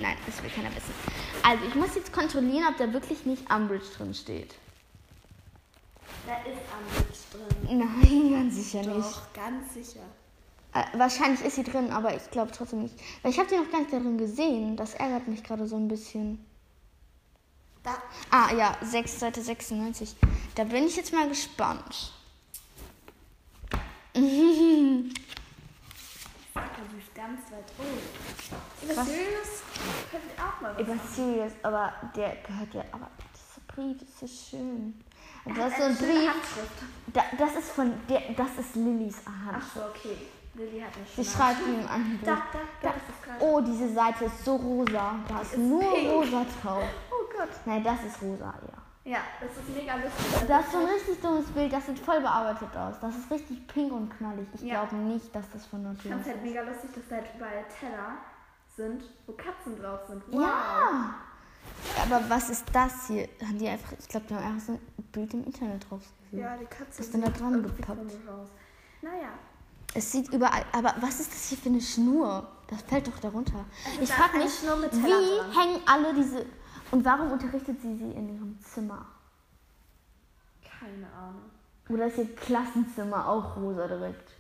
Nein, das will keiner wissen. Also ich muss jetzt kontrollieren, ob da wirklich nicht Umbridge drin steht. Da ist Umbridge drin. Nein, [laughs] ganz sicher nicht. Doch, ganz sicher. Äh, wahrscheinlich ist sie drin, aber ich glaube trotzdem nicht. Weil ich habe die noch gar nicht darin gesehen. Das ärgert mich gerade so ein bisschen. Da. Ah ja, 6, Seite 96. Da bin ich jetzt mal gespannt. Ganz weit oben. Über Was? Sirius können wir auch mal was Über machen. Sirius, aber der gehört ja. Aber dieser Brief ist so schön. Das ist so ein Brief. Da, das ist von der. Das ist Lillys Hand. Ach so, okay. Lilly hat eine Sie schreibt ihm an. Da, da, da ist gerade. Oh, diese Seite ist so rosa. Da ist ist nur pink. rosa drauf. Oh Gott. Nein, das ist rosa, ja. Ja, das ist mega lustig. Das ist so ein richtig dummes Bild. Das sieht voll bearbeitet aus. Das ist richtig pink und knallig. Ich Ja. glaube nicht, dass das von Ich Natur fand es halt ist. mega lustig, dass da halt überall Teller sind, wo Katzen drauf sind. Wow. Ja! Aber was ist das hier? Haben die einfach, ich glaube, die haben einfach so ein Bild im Internet drauf. Ja, die Katze ist denn da dran gepappt? aus. Naja. Es sieht überall. Aber was ist das hier für eine Schnur? Das fällt doch darunter. Also ich frage mich, Schnur mit Teller wie dran. hängen alle diese. Und warum unterrichtet sie sie in ihrem Zimmer? Keine Ahnung. Oder ist ihr Klassenzimmer auch rosa direkt?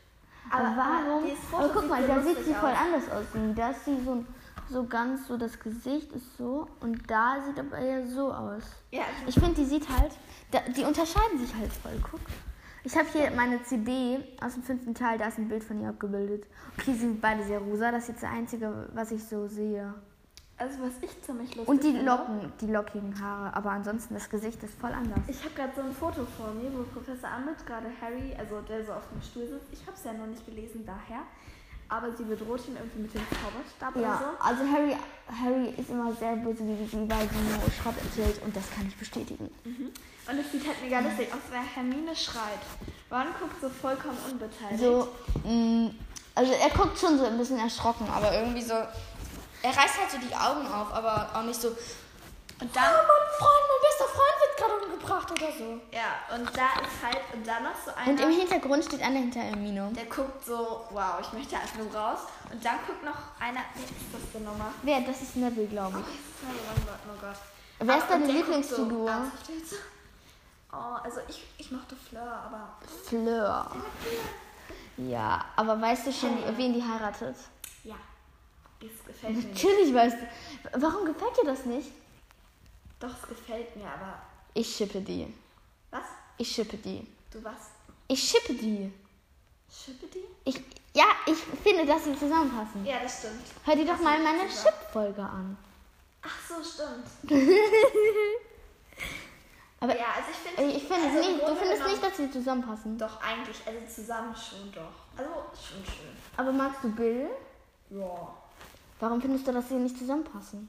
Aber, Aber- warum? aber guck mal, da sieht sie voll aus. anders aus. Da ist sie so, so ganz so, das Gesicht ist so und da sieht aber eher so aus. Ja, Ich finde, die sieht halt, da, die unterscheiden sich halt voll. Guck. Ich habe hier meine CD aus dem fünften Teil, da ist ein Bild von ihr abgebildet. Okay, sie sind beide sehr rosa, das ist jetzt das Einzige, was ich so sehe. also was ich ziemlich lustig Und die finde- Locken, die lockigen Haare, aber ansonsten das Gesicht ist voll anders. Ich habe gerade so ein Foto vor mir, wo Professor Ambit gerade Harry, also der so auf dem Stuhl sitzt. Ich habe es ja noch nicht gelesen, daher. Aber sie bedroht ihn irgendwie mit dem Zauberstab oder Ja, so. also Harry, Harry ist immer sehr böse wie sie, weil sie nur Schrott erzählt und das kann ich bestätigen. Und es sieht halt mega lustig aus, weil Hermine schreit. Ron guckt so vollkommen unbeteiligt. So, mh, also er guckt schon so ein bisschen erschrocken, aber irgendwie so. Er reißt halt so die Augen auf, aber auch nicht so. Und dann, Oh, mein Freund, mein bester Freund wird gerade umgebracht oder so. ja, und da ist halt, und dann noch so einer, Und im Hintergrund steht einer hinter Hermine. der guckt so, wow, ich möchte einfach nur raus. Und dann guckt noch einer, wer ist das denn nochmal? Wer? Das ist Neville, glaube Oh, ich. ist das Neville oh Gott. Wer ist Ah, deine Lieblingsfigur? So, ernsthaft jetzt? Oh, also ich, ich mochte Fleur, aber Fleur. Ja, aber weißt du schon, wen die heiratet? ja, das gefällt mir nicht. Natürlich weißt du. Warum gefällt dir das nicht? Doch, es gefällt mir, aber Ich schippe die. was? Ich schippe die. Du was? Ich schippe die. Schippe die? Ich, ja, ich finde, dass sie zusammenpassen. Ja, das stimmt. Hör dir doch mal meine. Chip-Folge an. Ach so, stimmt. [laughs] Aber Ja, also ich finde. ich, finde also nicht, du findest nicht, dass sie zusammenpassen. Doch, eigentlich, also zusammen schon doch. Also schon schön. Aber magst du Bill? Ja. Warum findest du, dass sie nicht zusammenpassen?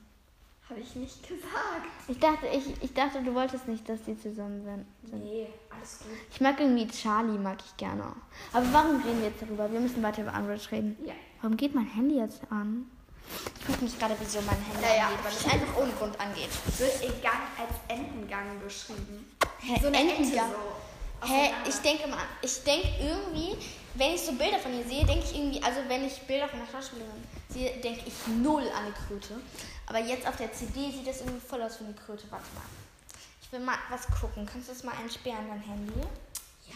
Habe ich nicht gesagt. Ich dachte, ich, ich dachte, du wolltest nicht, dass die zusammen sind. Nee, alles gut. Ich mag irgendwie Charlie, mag ich gerne. Aber warum reden wir jetzt darüber? Wir müssen weiter über Umbridge reden. Ja. Warum geht mein Handy jetzt an? Ich frage mich gerade, wieso mein Handy Ja, ja. angeht, weil es einfach ohne Grund angeht. Wird ihr Gang als Entengang beschrieben. Hä, So eine Ente Entengang? so. Hä, ich denke mal, ich denke irgendwie, wenn ich so Bilder von ihr sehe, denke ich irgendwie, also wenn ich Bilder von der Schauspielerin sehe, denke ich null an eine Kröte. Aber jetzt auf der CD sieht das irgendwie voll aus wie eine Kröte. Warte mal. Ich will mal was gucken. Kannst du das mal entsperren, dein Handy? Ja.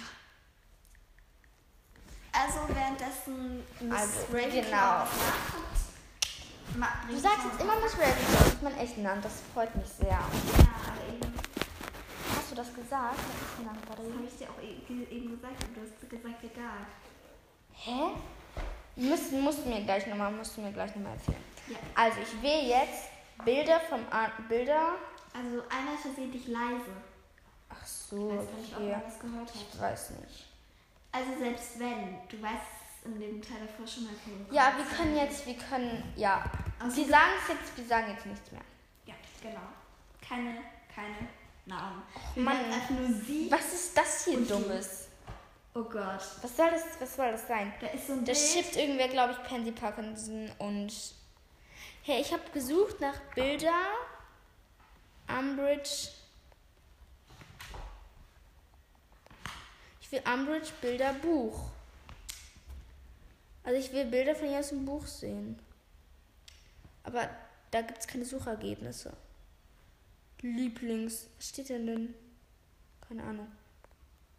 Also währenddessen Miss Also, Ravenclaw genau. nachguckt. Du sagst jetzt immer Ravenclaw, das ist mein echten Name. Das freut mich sehr. Ja, aber eben, Hast du das gesagt? Was ist denn dann das habe ich dir auch e- eben gesagt, aber du hast gesagt, egal. Hä? Musst, musst du mir gleich nochmal, musst du mir gleich nochmal erzählen. Ja. Also ich will jetzt Bilder vom Ar Bilder. Also einer versehentlich leise. Ach so, Ich weiß nicht, ob okay. man das gehört hat. Ich weiß nicht. Also selbst wenn, du weißt in dem Teil davor schon mal von Ja, wir können jetzt, wir können, ja. Also Sie du- sagen es jetzt, wir sagen jetzt nichts mehr. Ja, genau. Keine, keine Namen. Wir Mann. einfach nur sie. Was ist das hier. Dummes? Oh Gott. Was soll das, was soll das sein? Da ist so ein Da schippt irgendwer, glaube ich, Pansy Parkinson und. Hey, ich habe gesucht nach Bilder. Umbridge. Ich will Umbridge Bilder Buch. Also ich will Bilder von ihr aus dem Buch sehen. Aber da gibt es keine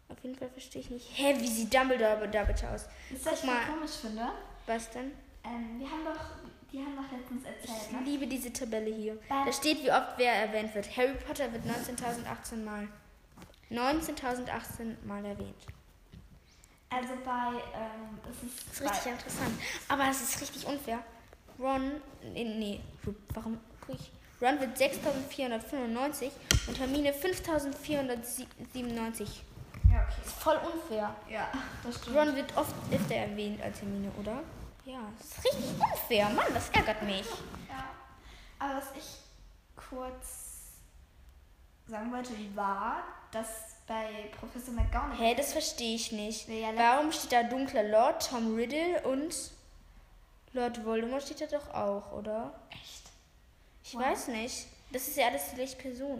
Auf jeden Fall verstehe ich nicht. Hä, wie sieht Dumbledore da bitte aus? Ist das Guck mal. ich komisch finde? Was denn? Ähm, wir haben doch, die haben doch letztens erzählt, Ich ne? liebe diese Tabelle hier. Bei- Da steht, wie oft wer erwähnt wird. Harry Potter wird 19.018 Mal. 19.018 Mal erwähnt. Also bei, ähm, das ist, Das ist richtig interessant. Aber es ist richtig unfair. Ron, nee, nee, warum guck ich? Ron wird 6495 und Hermine 5497. Ja, okay. Ist voll unfair. Ja, das stimmt. Ron wird oft öfter erwähnt als Hermine, oder? Ja, das ist richtig unfair. Mann, das ärgert mich. [laughs] Ja. Aber was ich kurz sagen wollte, war, dass bei Professor McGonagall. Hä, das verstehe ich nicht. Ja, Warum steht da dunkler Lord, Tom Riddle und Lord Voldemort steht da doch auch, oder? Echt? Ich Wow. weiß nicht. Das ist ja alles die gleiche Person.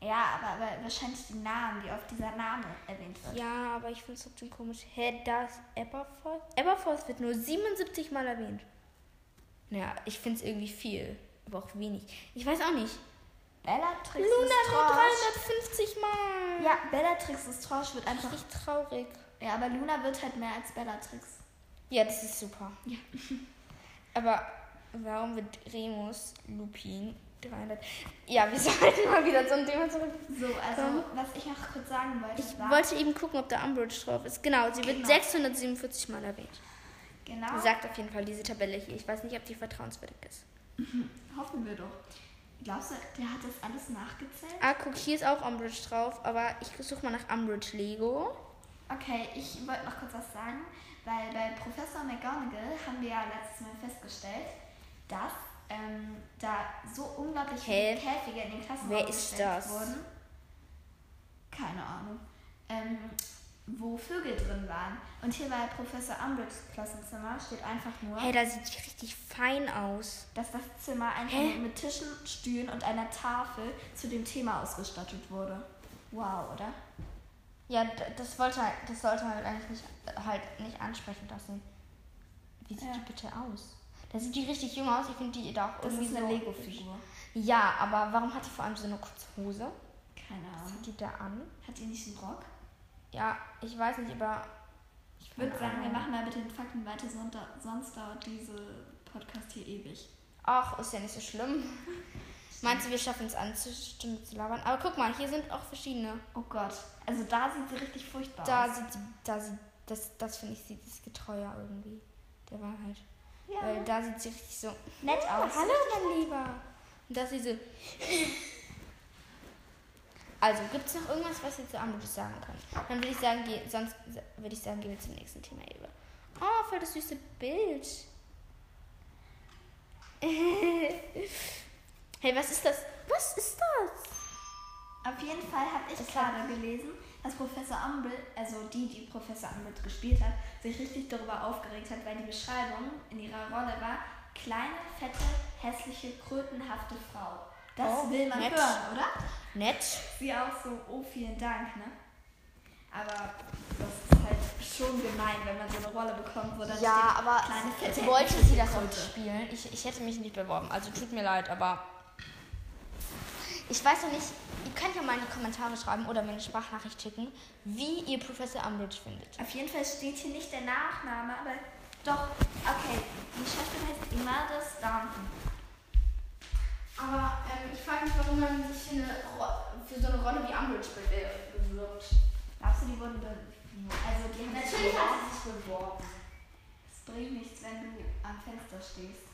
Ja, aber, aber wahrscheinlich die Namen, wie oft dieser Name erwähnt wird. Ja, aber ich finde es trotzdem komisch. Hä, da ist Aberforth? Aberforth wird nur 77 Mal erwähnt. Naja, ich finde es irgendwie viel, aber auch wenig. Ich weiß auch nicht. Bellatrix Luna nur Lestrange. 350 Mal. Ja, Bellatrix Lestrange wird einfach. Richtig traurig. Ja, aber Luna wird halt mehr als Bellatrix. Ja, das ist super. Ja. [laughs] Aber warum wird Remus Lupin 300? Ja, wir [laughs] sollten mal wieder zum Thema zurück. So, also, Komm. was ich noch kurz sagen wollte, Ich war. wollte eben gucken, ob da Umbridge drauf ist. Genau, sie wird Genau. 647 Mal erwähnt. genau. Sagt auf jeden Fall diese Tabelle hier. Ich weiß nicht, ob die vertrauenswürdig ist. [laughs] Hoffen wir doch. Glaubst du, der hat das alles nachgezählt? Ah, guck, hier ist auch Umbridge drauf, aber ich suche mal nach Umbridge Lego. Okay, ich wollte noch kurz was sagen, weil bei Professor McGonagall haben wir ja letztes Mal festgestellt, dass ähm, da so unglaublich Hä? viele Käfige in den Klassen Wer ist das? wurden. Keine Ahnung. Ähm, wo Vögel drin waren. Und hier bei Professor Umbridge's Klassenzimmer steht einfach nur, Hey, da sieht die richtig fein aus. dass das Zimmer einfach Hä? mit Tischen, Stühlen und einer Tafel zu dem Thema ausgestattet wurde. Wow, oder? Ja, das wollte das sollte halt eigentlich nicht, halt nicht ansprechend aussehen. Wie sieht Ja. die bitte aus? Da sieht die richtig jung aus. Ich finde die da auch Das irgendwie ist eine so Lego-Figur. Ja, aber warum hat die vor allem so eine kurze Hose? Keine Was Ahnung. hat die da an? Hat ihr nicht einen Rock? Ja, ich weiß nicht, aber Ich würde sagen, wir machen mal mit den Fakten weiter, sonst dau- sonst dauert diese Podcast hier ewig. Ach, ist ja nicht so schlimm. [laughs] Meinst du, wir schaffen es an, Stunde zu labern? Aber guck mal, hier sind auch verschiedene. Oh Gott. Also da sieht sie richtig furchtbar Da aus. sieht sie, da sieht, das, das finde ich, sieht das getreuer irgendwie. Der Wahrheit. Ja. Weil da sieht sie richtig so Nett Ah, aus. Hallo, mein Lieber. Und da ist sie so. Also, gibt es noch irgendwas, was ihr zu Umbridge sagen könnt? Dann würde ich sagen, geh, sonst würde ich sagen, gehen wir zum nächsten Thema über. Oh, voll das süße Bild. [laughs] hey, was ist das? Was ist das? Auf jeden Fall habe ich gerade gelesen, dass Professor Umbridge, also die, die Professor Umbridge gespielt hat, sich richtig darüber aufgeregt hat, weil die Beschreibung in ihrer Rolle war, kleine, fette, hässliche, krötenhafte Frau. Das Oh, will man nett. hören, oder? Nett. Sie auch so, oh, vielen Dank, ne? Aber das ist halt schon gemein, wenn man so eine Rolle bekommt, wo dann Ja, aber kleine, wollte sie das auch spielen? Ich, ich hätte mich nicht beworben. Also tut mir leid, aber ich weiß noch nicht. Ihr könnt ja mal in die Kommentare schreiben oder mir eine Sprachnachricht schicken, wie ihr Professor Umbridge findet. Auf jeden Fall steht hier nicht der Nachname, aber doch, okay, die Schauspielerin heißt Imelda Staunton. Aber ähm, ich frage mich, warum man sich für, so eine Rolle wie Umbridge bewirbt. Glaubst du, die wurden be Also, die haben sich beworben. sich beworben. Es bringt nichts, wenn du am Fenster stehst.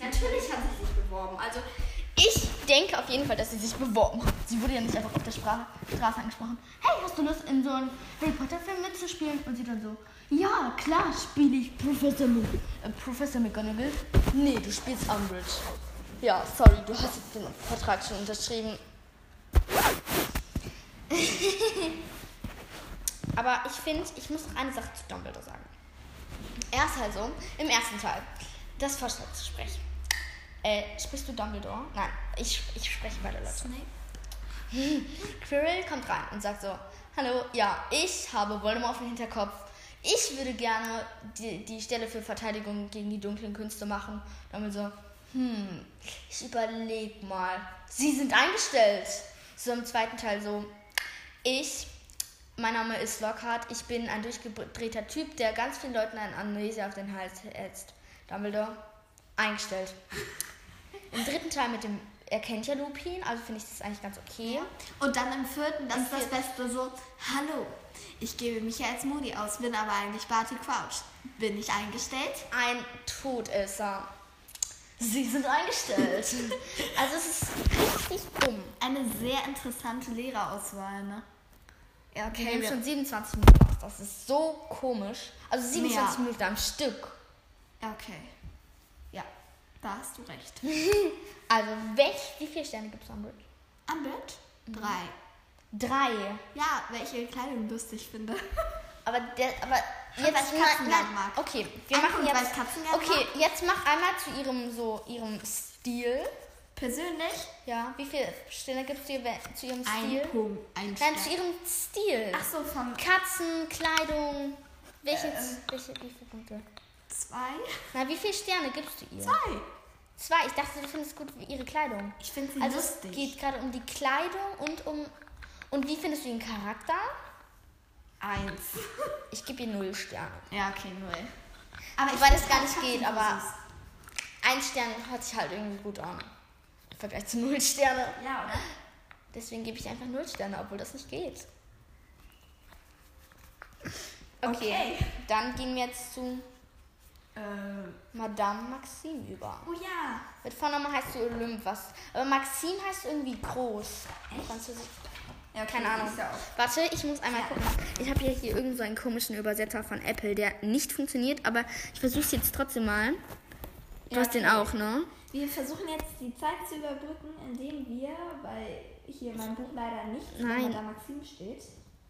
Natürlich hat sie sich beworben. Also ich denke auf jeden Fall, dass sie sich beworben hat. Sie wurde ja nicht einfach auf der Sprache, Straße angesprochen. Hey, hast du Lust in so einem Harry Potter Film mitzuspielen? Und sie dann so, ja, klar spiele ich Professor, Mc äh, Professor McGonagall. Nee, du spielst Umbridge. Ja, sorry, du hast jetzt den Vertrag schon unterschrieben. [laughs] Aber ich finde, ich muss noch eine Sache zu Dumbledore sagen. Er ist halt so, im ersten Teil, das Vorstellungsgespräch. Äh, sprichst du Dumbledore? Nein, ich, ich spreche beide Leute. Snape? [laughs] Quirrell kommt rein und sagt so, hallo, ja, ich habe Voldemort auf dem Hinterkopf. Ich würde gerne die, die Stelle für Verteidigung gegen die dunklen Künste machen. So, hm, ich überleg mal. Sie sind eingestellt. So im zweiten Teil so, ich mein Name ist Lockhart. Ich bin ein durchgedrehter Typ, der ganz vielen Leuten ein Amnesia auf den Hals hetzt. Dumbledore eingestellt. Im dritten Teil mit dem, er kennt ja Lupin, also finde ich das eigentlich ganz okay. Und dann im vierten, das Im ist das Beste, so, hallo, ich gebe mich ja als Moody aus, bin aber eigentlich Barty Crouch. Bin ich eingestellt? Ein Todesser. Sie sind eingestellt. [laughs] also es ist richtig dumm. Eine sehr interessante Lehrerauswahl, ne? Ja, Wir okay. nehmen Wir, schon 27 Minuten auf. Das ist so komisch. Also 27 Mehr. Minuten am Stück. ja, okay. Ja, da hast du recht. [laughs] Also, welch, wie viele Sterne gibt es am Bridge? Ambit? Drei. Drei. Ja, welche Kleidung lustig finde. Aber der, aber jetzt Katzenjagd nein, mag. Okay, wir Ein machen weil jetzt. Okay, jetzt mach einmal zu ihrem so ihrem Stil. Persönlich Ja, wie viele Sterne gibst du ihr zu ihrem ein Stil? Punkt, ein Nein, Stern. zu ihrem Stil. Ach so, von Katzen, Kleidung. Welche, Äh. welche, wie viele Punkte? zwei? Na, wie viele Sterne gibst du ihr? Zwei. Zwei. Ich dachte, du findest gut ihre Kleidung. Ich finde sie Also lustig. es geht gerade um die Kleidung und um und wie findest du ihren Charakter? Eins. Ich gebe ihr null Sterne. Ja, okay, null. Aber Wobei das find gar nicht geht, aber ein Stern hört sich halt irgendwie gut an. Im Vergleich zu null Sterne. Ja, oder? Deswegen gebe ich einfach null Sterne, obwohl das nicht geht. Okay, Okay. dann gehen wir jetzt zu Äh, Madame Maxime über. oh ja. Mit Vornamen heißt du Olymp was. Aber Maxime heißt irgendwie groß. Französisch. Ja okay, Keine Ahnung. ist ja auch- Warte, ich muss einmal Ja. gucken. Ich habe ja hier irgend so einen komischen Übersetzer von Apple, der nicht funktioniert, aber ich versuche es jetzt trotzdem mal. Du Ja, hast den auch, ne? Wir versuchen jetzt die Zeit zu überbrücken, indem wir, weil hier in meinem Buch leider nicht Nein. da Maxim steht.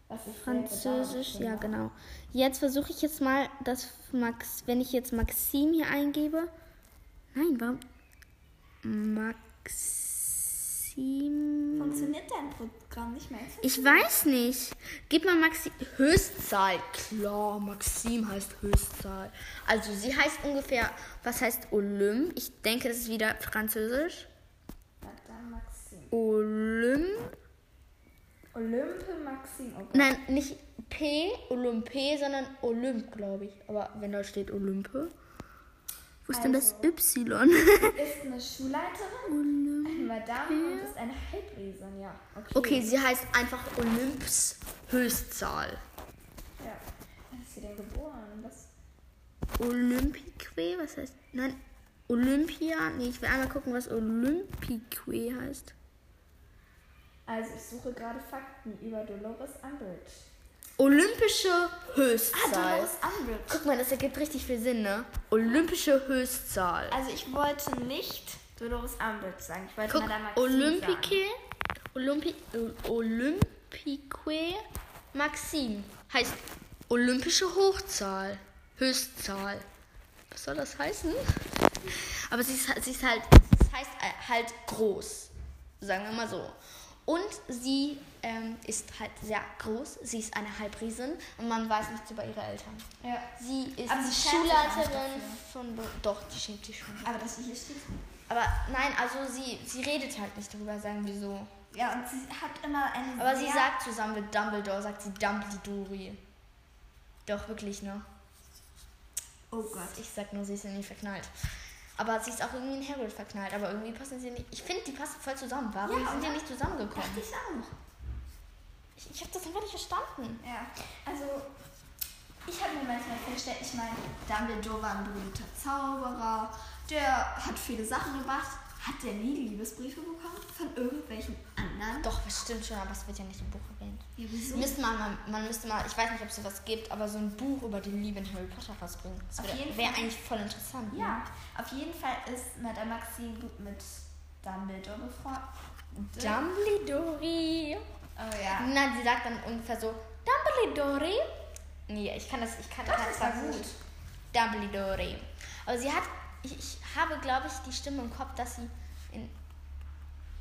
Was Französisch, ja genau. Jetzt versuche ich jetzt mal, dass Max, wenn ich jetzt Maxim hier eingebe. Nein, warum? Maxim. Funktioniert dein Programm nicht mehr? Ich weiß nicht. Gib mal Maxim. Höchstzahl. Klar, Maxim heißt Höchstzahl. Also sie heißt ungefähr, was heißt Olymp? Ich denke, das ist wieder Französisch. Olymp. Olympe Maxim. Oh Gott. Nein, nicht P, Olympe, sondern Olymp, glaube ich. Aber wenn da steht Olympe. Wo ist denn das Also. Y? ist eine Schulleiterin, [laughs] Madame und ist eine Halbriesin, ja. Okay. Okay, sie heißt einfach Olymps Höchstzahl. Ja. Wann ist sie denn geboren? Das Olympique, was heißt? Nein, Olympia. Nee, ich will einmal gucken, was Olympique heißt. also ich suche gerade Fakten über Dolores Umbridge. Olympische Ah, Höchstzahl. Dolores Umbridge. Guck mal, das ergibt richtig viel Sinn, ne? Olympische Höchstzahl. Also ich wollte nicht Dolores Umbridge sagen. Ich wollte Guck, Madame Maxim Olympique, Olympi, Olympique Maxim heißt olympische Hochzahl, Höchstzahl. Was soll das heißen? Aber sie ist, sie ist halt, das heißt halt groß, sagen wir mal so. Und sie ähm, ist halt sehr groß. Sie ist eine Halbriesin und man weiß nichts über ihre Eltern. Ja. Sie ist die Schulleiterin von. Doch, die schämt sich schon. Aber das hier steht. Aber nein, also sie, sie redet halt nicht darüber, sagen wir so. Ja, und sie hat immer eine Aber sie sagt zusammen mit Dumbledore, sagt sie Dumbledore. Doch, wirklich, ne? Oh Gott. Ich sag nur, sie ist in ihn verknallt. Aber sie ist auch irgendwie in Harold verknallt, aber irgendwie passen sie nicht. Ich finde, die passen voll zusammen. Warum Ja, sind die nicht zusammengekommen? Ich auch. Ich, ich habe das einfach nicht verstanden. Ja, also ich habe mir manchmal vorgestellt, ich meine, Dumbledore war ein berühmter Zauberer, der hat viele Sachen gemacht. Hat der nie Liebesbriefe bekommen von irgendwelchen anderen? Doch, bestimmt schon, aber es wird ja nicht im Buch erwähnt. Ja, wieso? Müsste man, man, man müsste mal, ich weiß nicht, ob es sowas gibt, aber so ein Buch über die Liebe in Harry Potter rausbringen. Das wäre wär eigentlich voll interessant. ne? Ja, auf jeden Fall ist Madame Maxine gut mit Dumbledore befreundet. Dumbledore. Oh ja. Nein, sie sagt dann ungefähr so, Dumbledore. Nee, ich kann das, ich kann Doch, das das war zwar gut. Dumbledore. Aber sie hat, ich, ich habe, glaube ich, die Stimme im Kopf, dass sie in,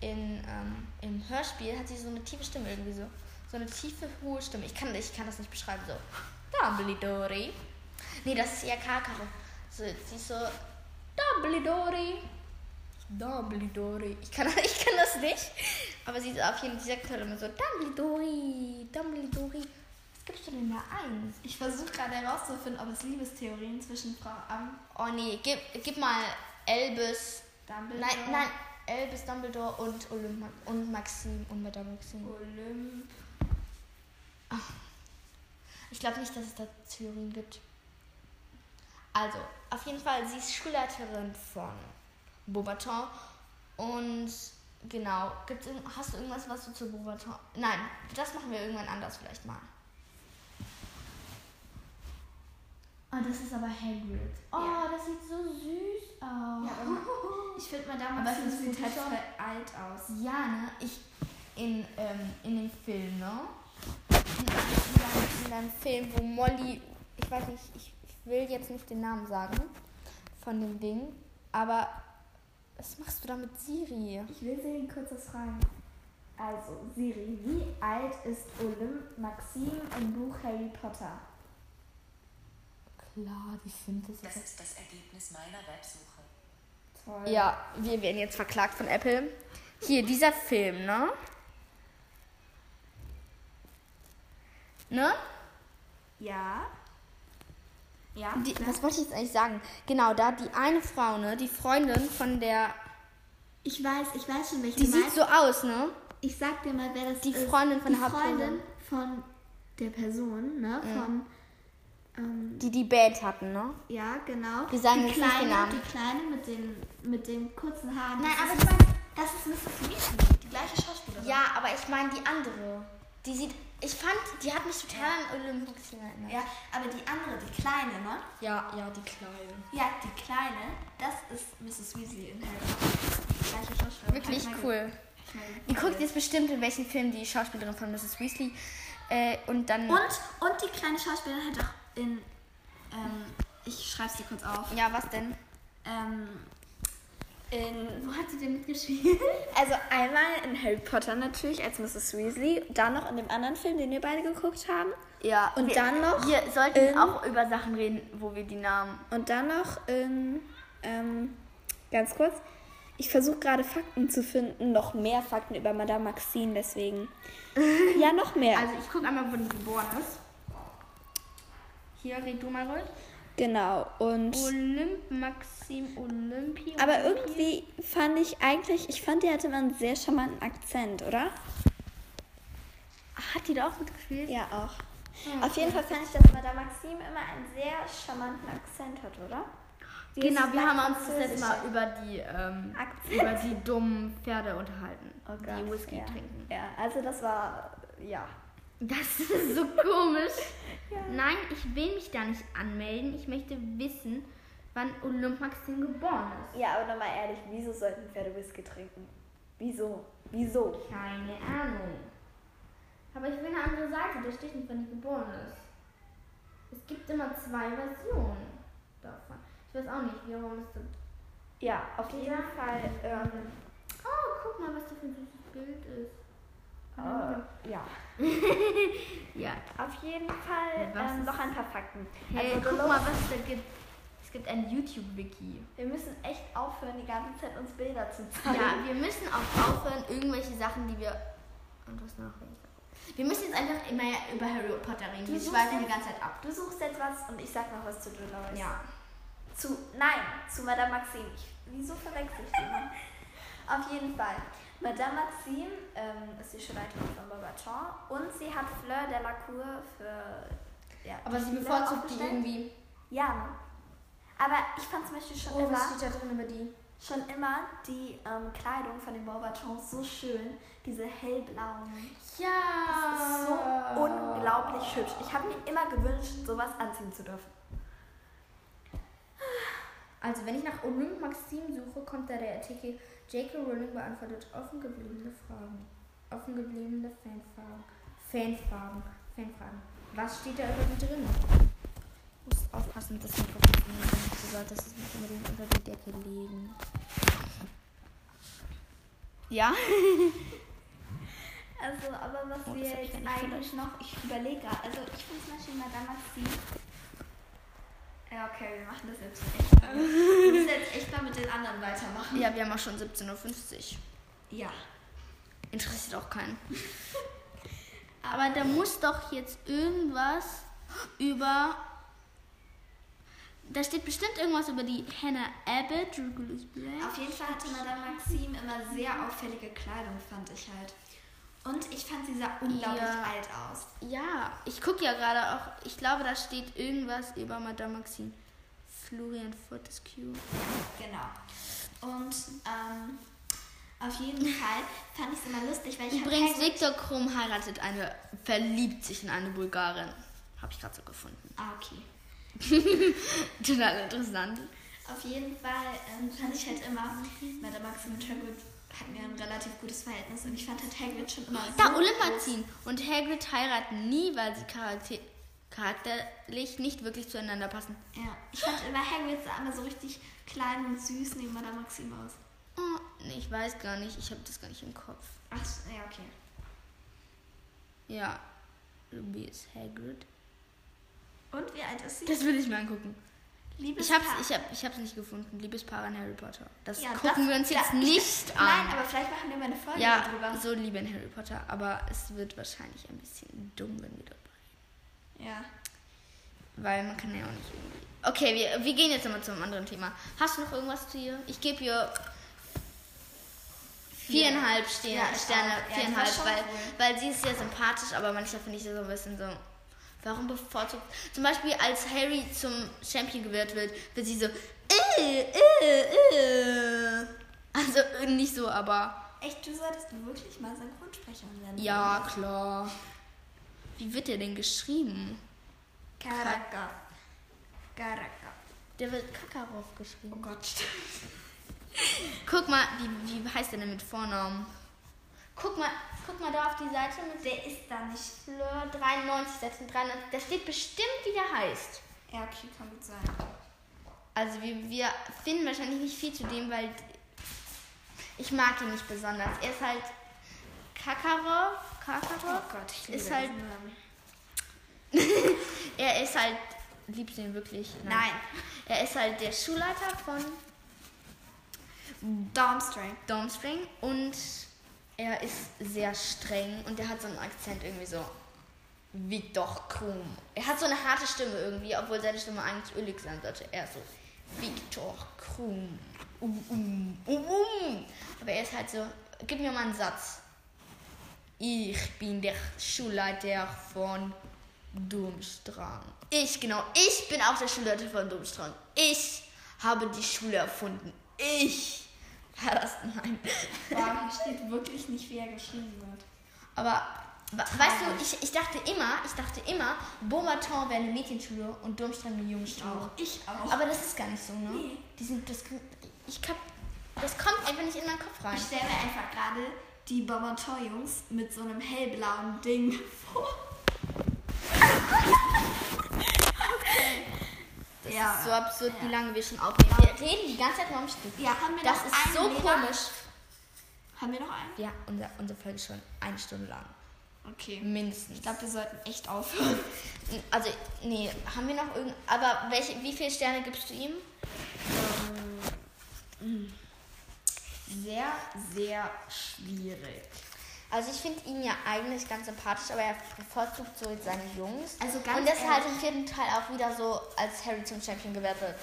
in, ähm, im Hörspiel hat sie so eine tiefe Stimme irgendwie so. So eine tiefe, hohe Stimme. Ich kann, ich kann das nicht beschreiben, so. Dumbledore. Nee, das ist eher Kakare. So, sie ist so, Dumbledore. Dumbledore. Ich kann, [laughs] ich kann das nicht. Aber sie ist auf jeden Fall, halt immer so, Dumbledore, Dumbledore. Was gibt's denn der 1? Ich versuche gerade herauszufinden, ob es Liebestheorien zwischen Frau Am Oh nee, gib, gib mal Elbis. Dumbledore, Nein, nein, Elbis Dumbledore und Olymp und Maxim und Madame Maxim. Olymp. Ich glaube nicht, dass es da Theorien gibt. Also, auf jeden Fall, sie ist Schulleiterin von Beaubaton. Und genau, gibt's, hast du irgendwas, was du zu Beaubaton... Nein, das machen wir irgendwann anders vielleicht mal. Oh, das ist aber Hagrid. Oh, Ja. das sieht so süß aus. Ja, aber [laughs] ich finde Madame Aber es Maxim ist sieht halt voll alt aus. Ja, ne? Ich in, ähm, in dem Film, ne? In, in, in einem Film, wo Molly, ich weiß nicht, ich, ich will jetzt nicht den Namen sagen von dem Ding, aber was machst du da mit Siri? Ich will Siri kurz was fragen. Also, Siri, wie alt ist Olymp Maxim im Buch Harry Potter? Klar, die findet das Das ist das Ergebnis meiner Websuche. Toll. Ja, wir werden jetzt verklagt von Apple. Hier, dieser Film, ne? Ne? Ja. Ja. Die, was wollte ich jetzt eigentlich sagen? Genau, da die eine Frau, ne? Die Freundin von der. Ich weiß, ich weiß schon, welche Die sieht so aus, ne? Ich sag dir mal, wer das Die ist. Freundin von die der Hauptperson. Freundin von der Person, ne? Von, ähm, Die die Band hatten, ne? ja, genau. Wir sagen die jetzt nicht den kleine, Namen. Die kleine mit den, mit den kurzen Haaren. Nein, aber du meinst- das ist Mrs. Weasley, die gleiche Schauspielerin. Ja, aber ich meine die andere. Die sieht. Ich fand, die hat mich total an Olympics erinnert. Ja, aber die andere, die kleine, ne? ja, ja, die kleine. Ja, die kleine, das ist Mrs. Weasley in Harry. Die gleiche Schauspielerin. Wirklich ich cool. ich Ihr guckt jetzt bestimmt, in welchem Film die Schauspielerin von Mrs. Weasley. Äh, und dann. Und, und die kleine Schauspielerin hat auch in. Ähm, ich schreib's dir kurz auf. Ja, was denn? Ähm, in, Wo hat sie denn mitgespielt? [laughs] also einmal in Harry Potter natürlich als Mrs. Weasley, dann noch in dem anderen Film, den wir beide geguckt haben. Ja, Und wir, dann noch Wir sollten in- auch über Sachen reden, wo wir die Namen. Und dann noch in, ähm, ganz kurz, ich versuche gerade Fakten zu finden, noch mehr Fakten über Madame Maxine, deswegen. [laughs] ja, noch mehr. Also, ich gucke einmal, wo die geboren ist. Hier, red du mal ruhig. genau, und. Olymp, Maxim, Olympi. Aber Olympi. irgendwie fand ich eigentlich, ich fand, die hatte immer einen sehr charmanten Akzent, oder? Hat die da auch mitgespielt? Ja, auch. Hm, Auf jeden Fall fand ich, dass Madame Maxime immer einen sehr charmanten Akzent hat, oder? Die Genau, wir haben uns das letzte Mal über die, ähm, über die dummen Pferde unterhalten, Oh die Gott, Whisky ja. trinken. Ja, also das war, ja. Das ist so komisch. [laughs] Nein, ich will mich da nicht anmelden. Ich möchte wissen, wann Olymp Maxim geboren ist. Ja, aber nochmal ehrlich, wieso sollten Pferde Whisky trinken? Wieso? Wieso? Keine Ahnung. Aber ich will eine andere Seite, da steht nicht, wann die geboren ist. Es gibt immer zwei Versionen davon. Ich weiß auch nicht, warum ist das. Ja, auf jeden. Fall. Ähm, Oh, guck mal, was das für ein süßes Bild ist. Äh, ja. [laughs] Ja. Auf jeden Fall ähm, noch ein paar Fakten. Hey, also, guck mal, was es da gibt. Es gibt ein YouTube-Wiki. wir müssen echt aufhören, die ganze Zeit uns Bilder zu zeigen. Ja, wir müssen auch aufhören, irgendwelche Sachen, die wir. Und was nachdenken. Wir müssen jetzt einfach immer über Harry Potter reden. Du Wir suchst schweifen die ganze Zeit ab. Du suchst jetzt was und ich sag noch was zu Dolores. Ja. Zu, nein, zu Madame Maxime. Ich, wieso verwechsel ich die? Auf jeden Fall. Madame Maxime ähm, ist die Schulleiterin von Beaubaton und sie hat Fleur de la Cour für. Ja, Aber sie bevorzugt die irgendwie. Ja, ne? Aber ich fand zum Beispiel schon Oh, immer, was steht da drin über die? schon immer die ähm, Kleidung von den Beaubatons so schön. Diese hellblauen. Ja. Das ist so unglaublich hübsch. Ich habe mir immer gewünscht, sowas anziehen zu dürfen. Also, wenn ich nach Olymp Maxim suche, kommt da der Artikel J.K. Rowling beantwortet offen gebliebene Fragen. Offen gebliebene Fanfragen. Fanfragen. Fanfragen. Was steht da über die drin? Ich muss aufpassen, dass das Mikrofon nicht so soll, dass es nicht unbedingt unter die Decke legen. Ja? [laughs] Also, aber was Oh, wir jetzt eigentlich noch, ich überlege also ich finde zum Beispiel Madame Maxime. Ja, okay, wir machen das jetzt echt mal. [laughs] Wir müssen jetzt echt mal mit den anderen weitermachen. Ja, wir haben auch schon 17.50 Uhr. Ja. Interessiert auch keinen. [laughs] Aber da muss doch jetzt irgendwas über. Da steht bestimmt irgendwas über die Hannah Abbott. Auf jeden Fall hatte Madame Maxime immer sehr auffällige Kleidung, fand ich halt. Und ich fand, sie sah unglaublich Ja. alt aus. Ja, ich gucke ja gerade auch. Ich glaube, da steht irgendwas über Madame Maxine. Florian Fortescue. Genau. Und ähm, auf jeden Fall fand ich es immer lustig, weil ich Übrigens, Viktor Krumm heiratet eine, verliebt sich in eine Bulgarin. Habe ich gerade so gefunden. Ah, okay. [laughs] Total interessant. Auf jeden Fall ähm, fand ich halt immer, Madame und Hagrid hatten ja ein relativ gutes Verhältnis und ich fand halt Hagrid schon immer Da, so Olympazin und Hagrid heiraten nie, weil sie charakter charakterlich nicht wirklich zueinander passen. Ja, ich fand immer Hagrid sah immer so richtig klein und süß neben Madame Maxime aus. Oh, nee, ich weiß gar nicht. Ich habe das gar nicht im Kopf. Ach, ja, okay. Ja, Ruby ist Hagrid. Und wie alt ist sie? Das will ich mir angucken. Liebes Ich hab's, Paar. ich hab, ich hab's nicht gefunden. Liebespaar an Harry Potter. Das Ja, gucken das- wir uns ja, jetzt ich- nicht an. Nein, aber vielleicht machen wir mal eine Folge ja, darüber. so liebe in Harry Potter. Aber es wird wahrscheinlich ein bisschen dumm, wenn wir dabei. Ja. Weil man kann ja auch nicht irgendwie. Okay, wir, wir gehen jetzt nochmal zum anderen Thema. Hast du noch irgendwas zu ihr? Ich gebe ihr viereinhalb Sterne, Ja, ich Sterne. Ja, viereinhalb, weil, weil sie ist sehr sympathisch, aber manchmal finde ich sie so ein bisschen so. Warum bevorzugt. Zum Beispiel, als Harry zum Champion gewählt wird, wird sie so. Äh, äh, äh. Also äh, nicht so, aber. Echt, du solltest wirklich mal Synchronsprecherin werden. Ja, klar. Wie wird der denn geschrieben? Karaka. Karaka. Der wird Kakarov geschrieben. Oh Gott, stimmt. Guck mal, wie, wie heißt der denn mit Vornamen? Guck mal, guck mal da auf die Seite mit Der ist da nicht. Fleur 93, Seite 93. Da steht bestimmt, wie der heißt. Ja, okay, kann gut sein. Also wir, wir finden wahrscheinlich nicht viel zu dem, weil ich mag ihn nicht besonders. Er ist halt Kakarov. Kakarov Oh Gott, ich ist liebe halt, diesen Namen. [laughs] er ist halt, liebst du ihn wirklich? Nein. Er ist halt der Schulleiter von Darmstring. Domstring und er ist sehr streng und er hat so einen Akzent irgendwie so Victor Krumm. Er hat so eine harte Stimme irgendwie, obwohl seine Stimme eigentlich ölig sein sollte. Er ist so Victor Krumm. Um, um, um, um. Aber er ist halt so, gib mir mal einen Satz. Ich bin der Schulleiter von Durmstrang. Ich, genau, ich bin auch der Schulleiter von Durmstrang. Ich habe die Schule erfunden. Ich. War das? Nein. Boah, hier steht wirklich nicht, wie er geschrieben wird. Aber weißt du, ich, ich dachte immer, ich dachte immer, Beaumaton wäre eine Mädchenschule und Durmstrang eine Jungenschule. Ich auch. Aber das ist gar nicht so, ne? Nee. Die sind, das, ich hab, das kommt einfach nicht in meinen Kopf rein. Ich stelle mir einfach gerade die Bobantor-Jungs mit so einem hellblauen Ding [laughs] vor. [laughs] Das Ja. ist so absurd, wie Ja. lange wir schon aufnehmen. Wir reden die ganze Zeit nur am Stück. Ja, haben wir Das noch ist so Lehrer? komisch. Haben wir noch einen? Ja, unser, unsere Folge ist schon eine Stunde lang. Okay. Mindestens. Ich glaube, wir sollten echt aufhören. [laughs] Also, nee, haben wir noch irgend. Aber welche, wie viele Sterne gibst du ihm? Sehr, sehr schwierig. Also ich finde ihn ja eigentlich ganz sympathisch, aber er bevorzugt so seine Jungs. Also ganz Und das ist halt im vierten Teil auch wieder so, als Harry zum Champion gewählt wird.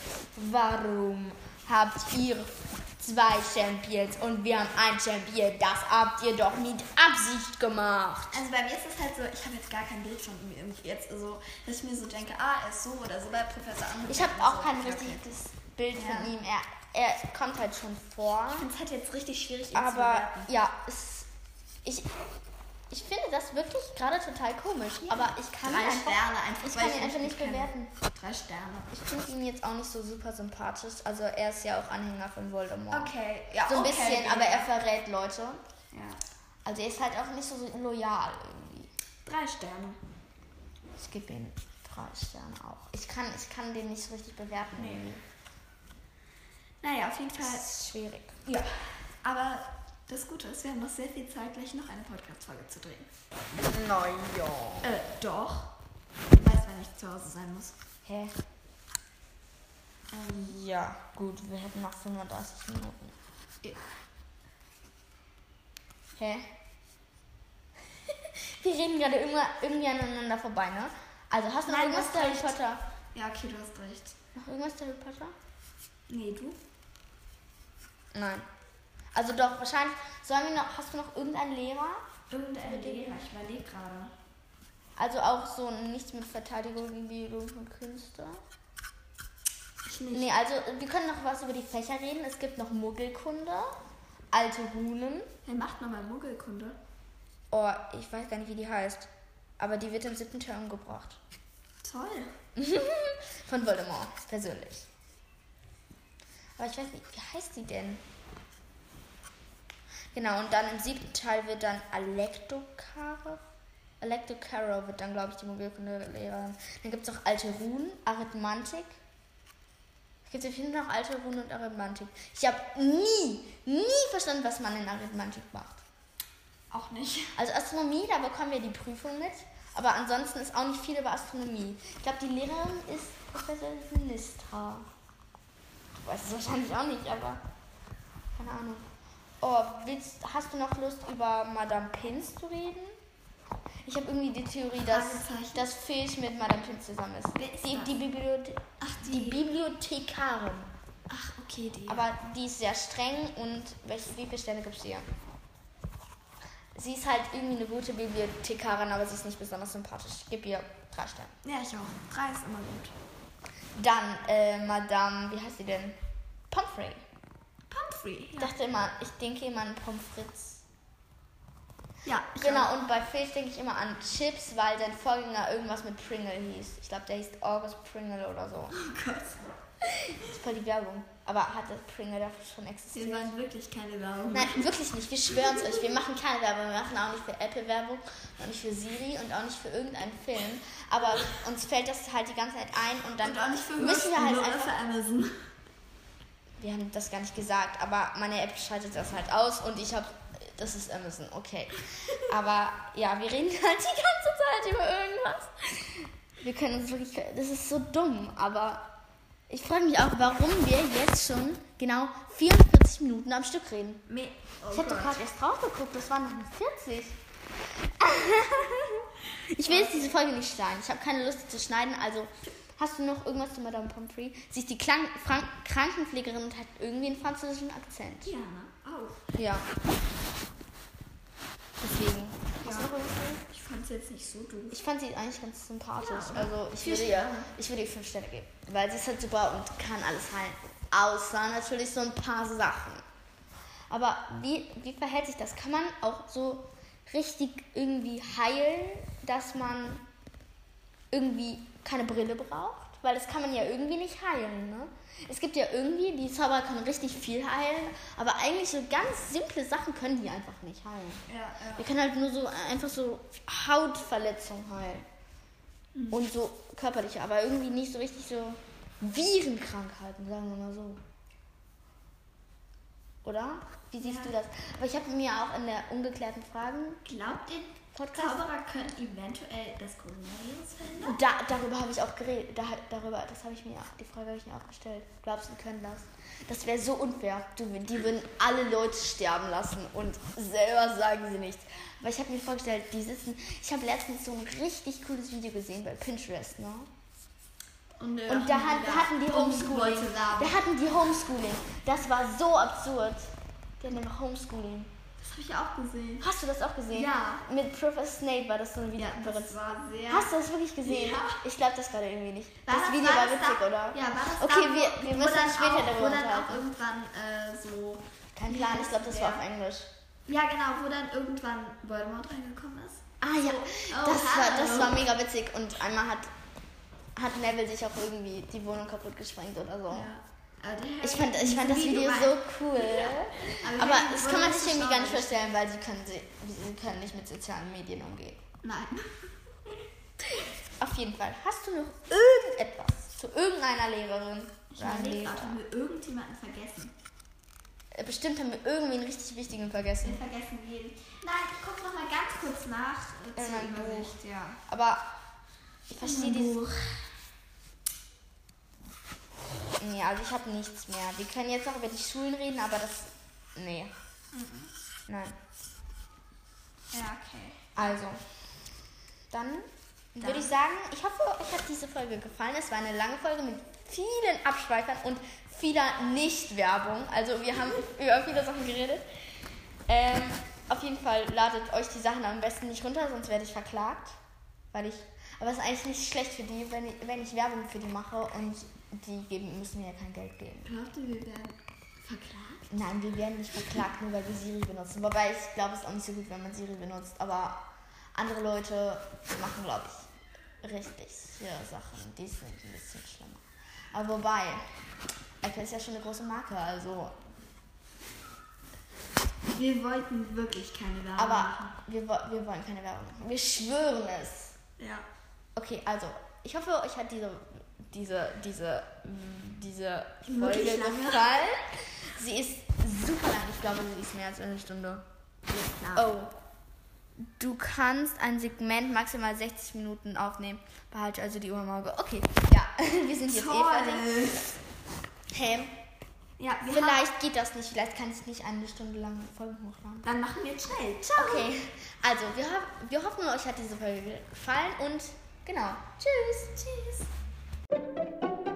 Warum habt ihr zwei Champions und wir haben ein Champion? Das habt ihr doch mit Absicht gemacht. Also bei mir ist es halt so, ich habe jetzt gar kein Bild von ihm irgendwie jetzt so, dass ich mir so denke, ah, er ist so oder so bei Professor Anruf. Ich habe auch so. kein richtiges Bild Ja. von ihm. Er, er kommt halt schon vor. Ich finde es halt jetzt richtig schwierig, ihn zu Aber bewerten. ja, es, ich, ich finde das wirklich gerade total komisch. Aber ich kann Drei ihn einfach, Sterne einfach, ich kann ihn einfach nicht bewerten. Drei Sterne. Ich finde ihn jetzt auch nicht so super sympathisch. Also er ist ja auch Anhänger von Voldemort. Okay, ja, So ein okay, bisschen, ja. aber er verrät Leute. Ja. Also er ist halt auch nicht so loyal irgendwie. Drei Sterne. Ich gebe ihm drei Sterne auch. Ich kann, ich kann den nicht so richtig bewerten. Nee. irgendwie. Naja, auf jeden Fall. Das ist schwierig. Ja. Aber das Gute ist, wir haben noch sehr viel Zeit, gleich noch eine Podcast-Folge zu drehen. Naja. Äh, doch. Ich weiß, wann ich zu Hause sein muss. Hä? Ähm, Ja, gut, wir hätten noch 35 Minuten. Ja. Hä? [laughs] Wir reden gerade irgendwie, irgendwie aneinander vorbei, ne? Also hast du noch Nein, irgendwas Harry. Potter? Ja, okay, du hast recht. Noch irgendwas zu Harry Potter? Nee, du? Nein. Also doch, wahrscheinlich. Sollen wir noch, hast du noch irgendeinen Lehrer? Irgendein Lehrer, ich überlege gerade. Also auch so nichts mit Verteidigung gegen Biologie und Künste? Ich nicht. Nee, also wir können noch was über die Fächer reden. Es gibt noch Muggelkunde, alte Runen. Wer macht nochmal Muggelkunde? Oh, ich weiß gar nicht, wie die heißt. Aber die wird im siebten Teil umgebracht. Toll. [laughs] Von Voldemort, persönlich. Aber ich weiß nicht, wie heißt die denn? Genau, und dann im siebten Teil wird dann Alektokaro. Alektokaro wird dann, glaube ich, die Mobilkunde-Lehrerin. Dann gibt es auch alte Runen, Arithmantik. Es gibt auf jeden Fall noch alte Runen und Arithmantik. Ich habe nie, nie verstanden, was man in Arithmantik macht. Auch nicht. Also Astronomie, da bekommen wir die Prüfung mit. Aber ansonsten ist auch nicht viel über Astronomie. Ich glaube, die Lehrerin ist Professor Sinistra. Du weißt es wahrscheinlich auch nicht, aber keine Ahnung. Oh, willst, hast du noch Lust, über Madame Pins zu reden? Ich habe irgendwie die Theorie, dass, dass Filch mit Madame Pins zusammen ist. Ist die, die, Bibliothe Ach, die Bibliothekarin. Ach, okay, die. Aber die ist sehr streng und welche, wie viele Sterne gibt es ihr? Sie ist halt irgendwie eine gute Bibliothekarin, aber sie ist nicht besonders sympathisch. Ich gebe ihr drei Sterne. ja, ich auch. Drei ist immer gut. Dann, äh, Madame, wie heißt sie denn? Pomfrey. Pumphrey. Ich dachte immer, ich denke immer an Pommes frites. Ja, ich Genau, auch. und bei Fisch denke ich immer an Chips, weil sein Vorgänger irgendwas mit Pringle hieß. Ich glaube, der hieß August Pringle oder so. Oh Gott. Das ist voll die Werbung. Aber hatte Pringle dafür schon Wir existiert? waren wirklich keine Werbung. Nein, wirklich nicht. Wir schwören es euch. Wir machen keine Werbung. Wir machen auch nicht für Apple Werbung, auch nicht für Siri und auch nicht für irgendeinen Film. Aber uns fällt das halt die ganze Zeit ein und dann Und auch nicht für müssen wir halt einfach. für Amazon. Wir haben das gar nicht gesagt, aber meine App schaltet das halt aus und ich habe. Das ist Amazon, okay. [laughs] Aber ja, wir reden halt die ganze Zeit über irgendwas. Wir können uns wirklich. Das ist so dumm, aber ich frage mich auch, warum wir jetzt schon genau 44 Minuten am Stück reden. Me oh Ich habe doch gerade erst drauf geguckt, das waren noch nur 40. [laughs] ich will jetzt diese Folge nicht schneiden. Ich habe keine Lust, zu schneiden. Also, hast du noch irgendwas zu Madame Pomfrey? Sie ist die Klang Frank Krankenpflegerin und hat irgendwie einen französischen Akzent. Ja, ne? Auch. Ja. Deswegen. Ja. Ich fand es jetzt nicht so doof. Ich fand sie eigentlich ganz sympathisch. Ja, also ich würde ihr, ich würde ihr fünf Sterne geben. Weil sie ist halt super und kann alles heilen. Außer natürlich so ein paar Sachen. Aber wie, wie verhält sich das? Kann man auch so richtig irgendwie heilen, dass man irgendwie keine Brille braucht? Weil das kann man ja irgendwie nicht heilen, ne? Es gibt ja irgendwie, die Zauberer können richtig viel heilen, aber eigentlich so ganz simple Sachen können die einfach nicht heilen. Ja, ja. Wir können halt nur so einfach so Hautverletzungen heilen. Mhm. Und so körperliche, aber irgendwie nicht so richtig so Virenkrankheiten, sagen wir mal so. Oder? Wie siehst Ja. du das? Aber ich habe mir auch in der ungeklärten Fragen Glaubt ihr, Podcast. Zauberer können eventuell das Coronavirus verhindern? Da, darüber habe ich auch geredet. Da, darüber, das habe ich mir, die Frage habe ich mir auch gestellt. Glaubst du, können das? Das wäre so unfair. Du, die würden alle Leute sterben lassen und selber sagen sie nichts. Aber ich habe mir vorgestellt, die sitzen. Ich habe letztens so ein richtig cooles Video gesehen bei Pinterest, ne? Und, äh, Und da, hat, da hatten die Homeschooling. Da hatten die Homeschooling. Das war so absurd. Die einfach Homeschooling. Das habe ich auch gesehen. Hast du das auch gesehen? Ja. Mit Professor Snape war das so ein Video. Ja, das war sehr. Hast du das wirklich gesehen? Ja. Ich glaube das gerade irgendwie nicht. War das Video war, witzig, da, oder? Ja, war das Okay, da, wir, wir müssen dann uns später auch, darüber Wo dann auch unterhalten. irgendwann äh, so. Kein Plan, ich glaube, das war auf Englisch. Ja, genau, wo dann irgendwann Voldemort reingekommen ist. Ah ja, oh, das, war, das hallo. war mega witzig. Und einmal hat, hat Neville sich auch irgendwie die Wohnung kaputt gesprengt oder so. Ja. Aber Ich fand, ich fand das Video so cool. Aber Harry das kann man sich irgendwie gar nicht vorstellen, weil sie können, sie, sie können nicht mit sozialen Medien umgehen. Nein. Auf jeden Fall. Hast du noch irgendetwas zu irgendeiner Lehrerin? Ich gerade, haben wir irgendjemanden vergessen? Äh, Bestimmt haben wir irgendwie einen richtig wichtigen Wir vergessen. vergessen jeden. Nein, ich guck noch mal ganz kurz nach äh, In Buch. Ja. Aber ich verstehe dieses. Buch. Nee, also ich habe nichts mehr. Wir können jetzt noch über die Schulen reden, aber das. Nee. Nein. Ja, okay. Also. dann, würde ich sagen, ich hoffe, euch hat diese Folge gefallen. Es war eine lange Folge mit vielen Abschweifern und vieler Nicht-Werbung. Also wir haben [laughs] über viele Sachen geredet. Ähm, auf jeden Fall ladet euch die Sachen am besten nicht runter, sonst werde ich verklagt. Weil ich. Aber es ist eigentlich nicht schlecht für die, wenn ich, wenn ich Werbung für die mache und die geben, müssen mir ja kein Geld geben. Glaubt ihr, wir werden verklagt? Nein, wir werden nicht verklagt, nur weil wir Siri benutzen. Wobei ich glaube, es ist auch nicht so gut, wenn man Siri benutzt. Aber andere Leute machen, glaube ich, richtig Sachen. Die sind ein bisschen schlimmer. Aber wobei, Apple ist ja schon eine große Marke, also. Wir wollten wirklich keine Werbung Aber machen. wir, wir wollen keine Werbung machen. Wir schwören es. Ja. Okay, also, ich hoffe, euch hat diese, diese, diese, diese Folge gefallen. Sie ist super lang. Ich glaube, sie ist mehr als eine Stunde. Oh. Du kannst ein Segment maximal 60 Minuten aufnehmen. Behalte also die Uhr im Auge. Okay, ja, [laughs] wir sind jetzt eh fertig. Toll. Hey, Ja, wir haben, vielleicht geht das nicht. Vielleicht kann ich nicht eine Stunde lang Folgen hochladen. dann machen wir schnell. Ciao. Okay, also wir, ho wir hoffen, euch hat diese Folge gefallen und genau. Tschüss. Tschüss. Thank you.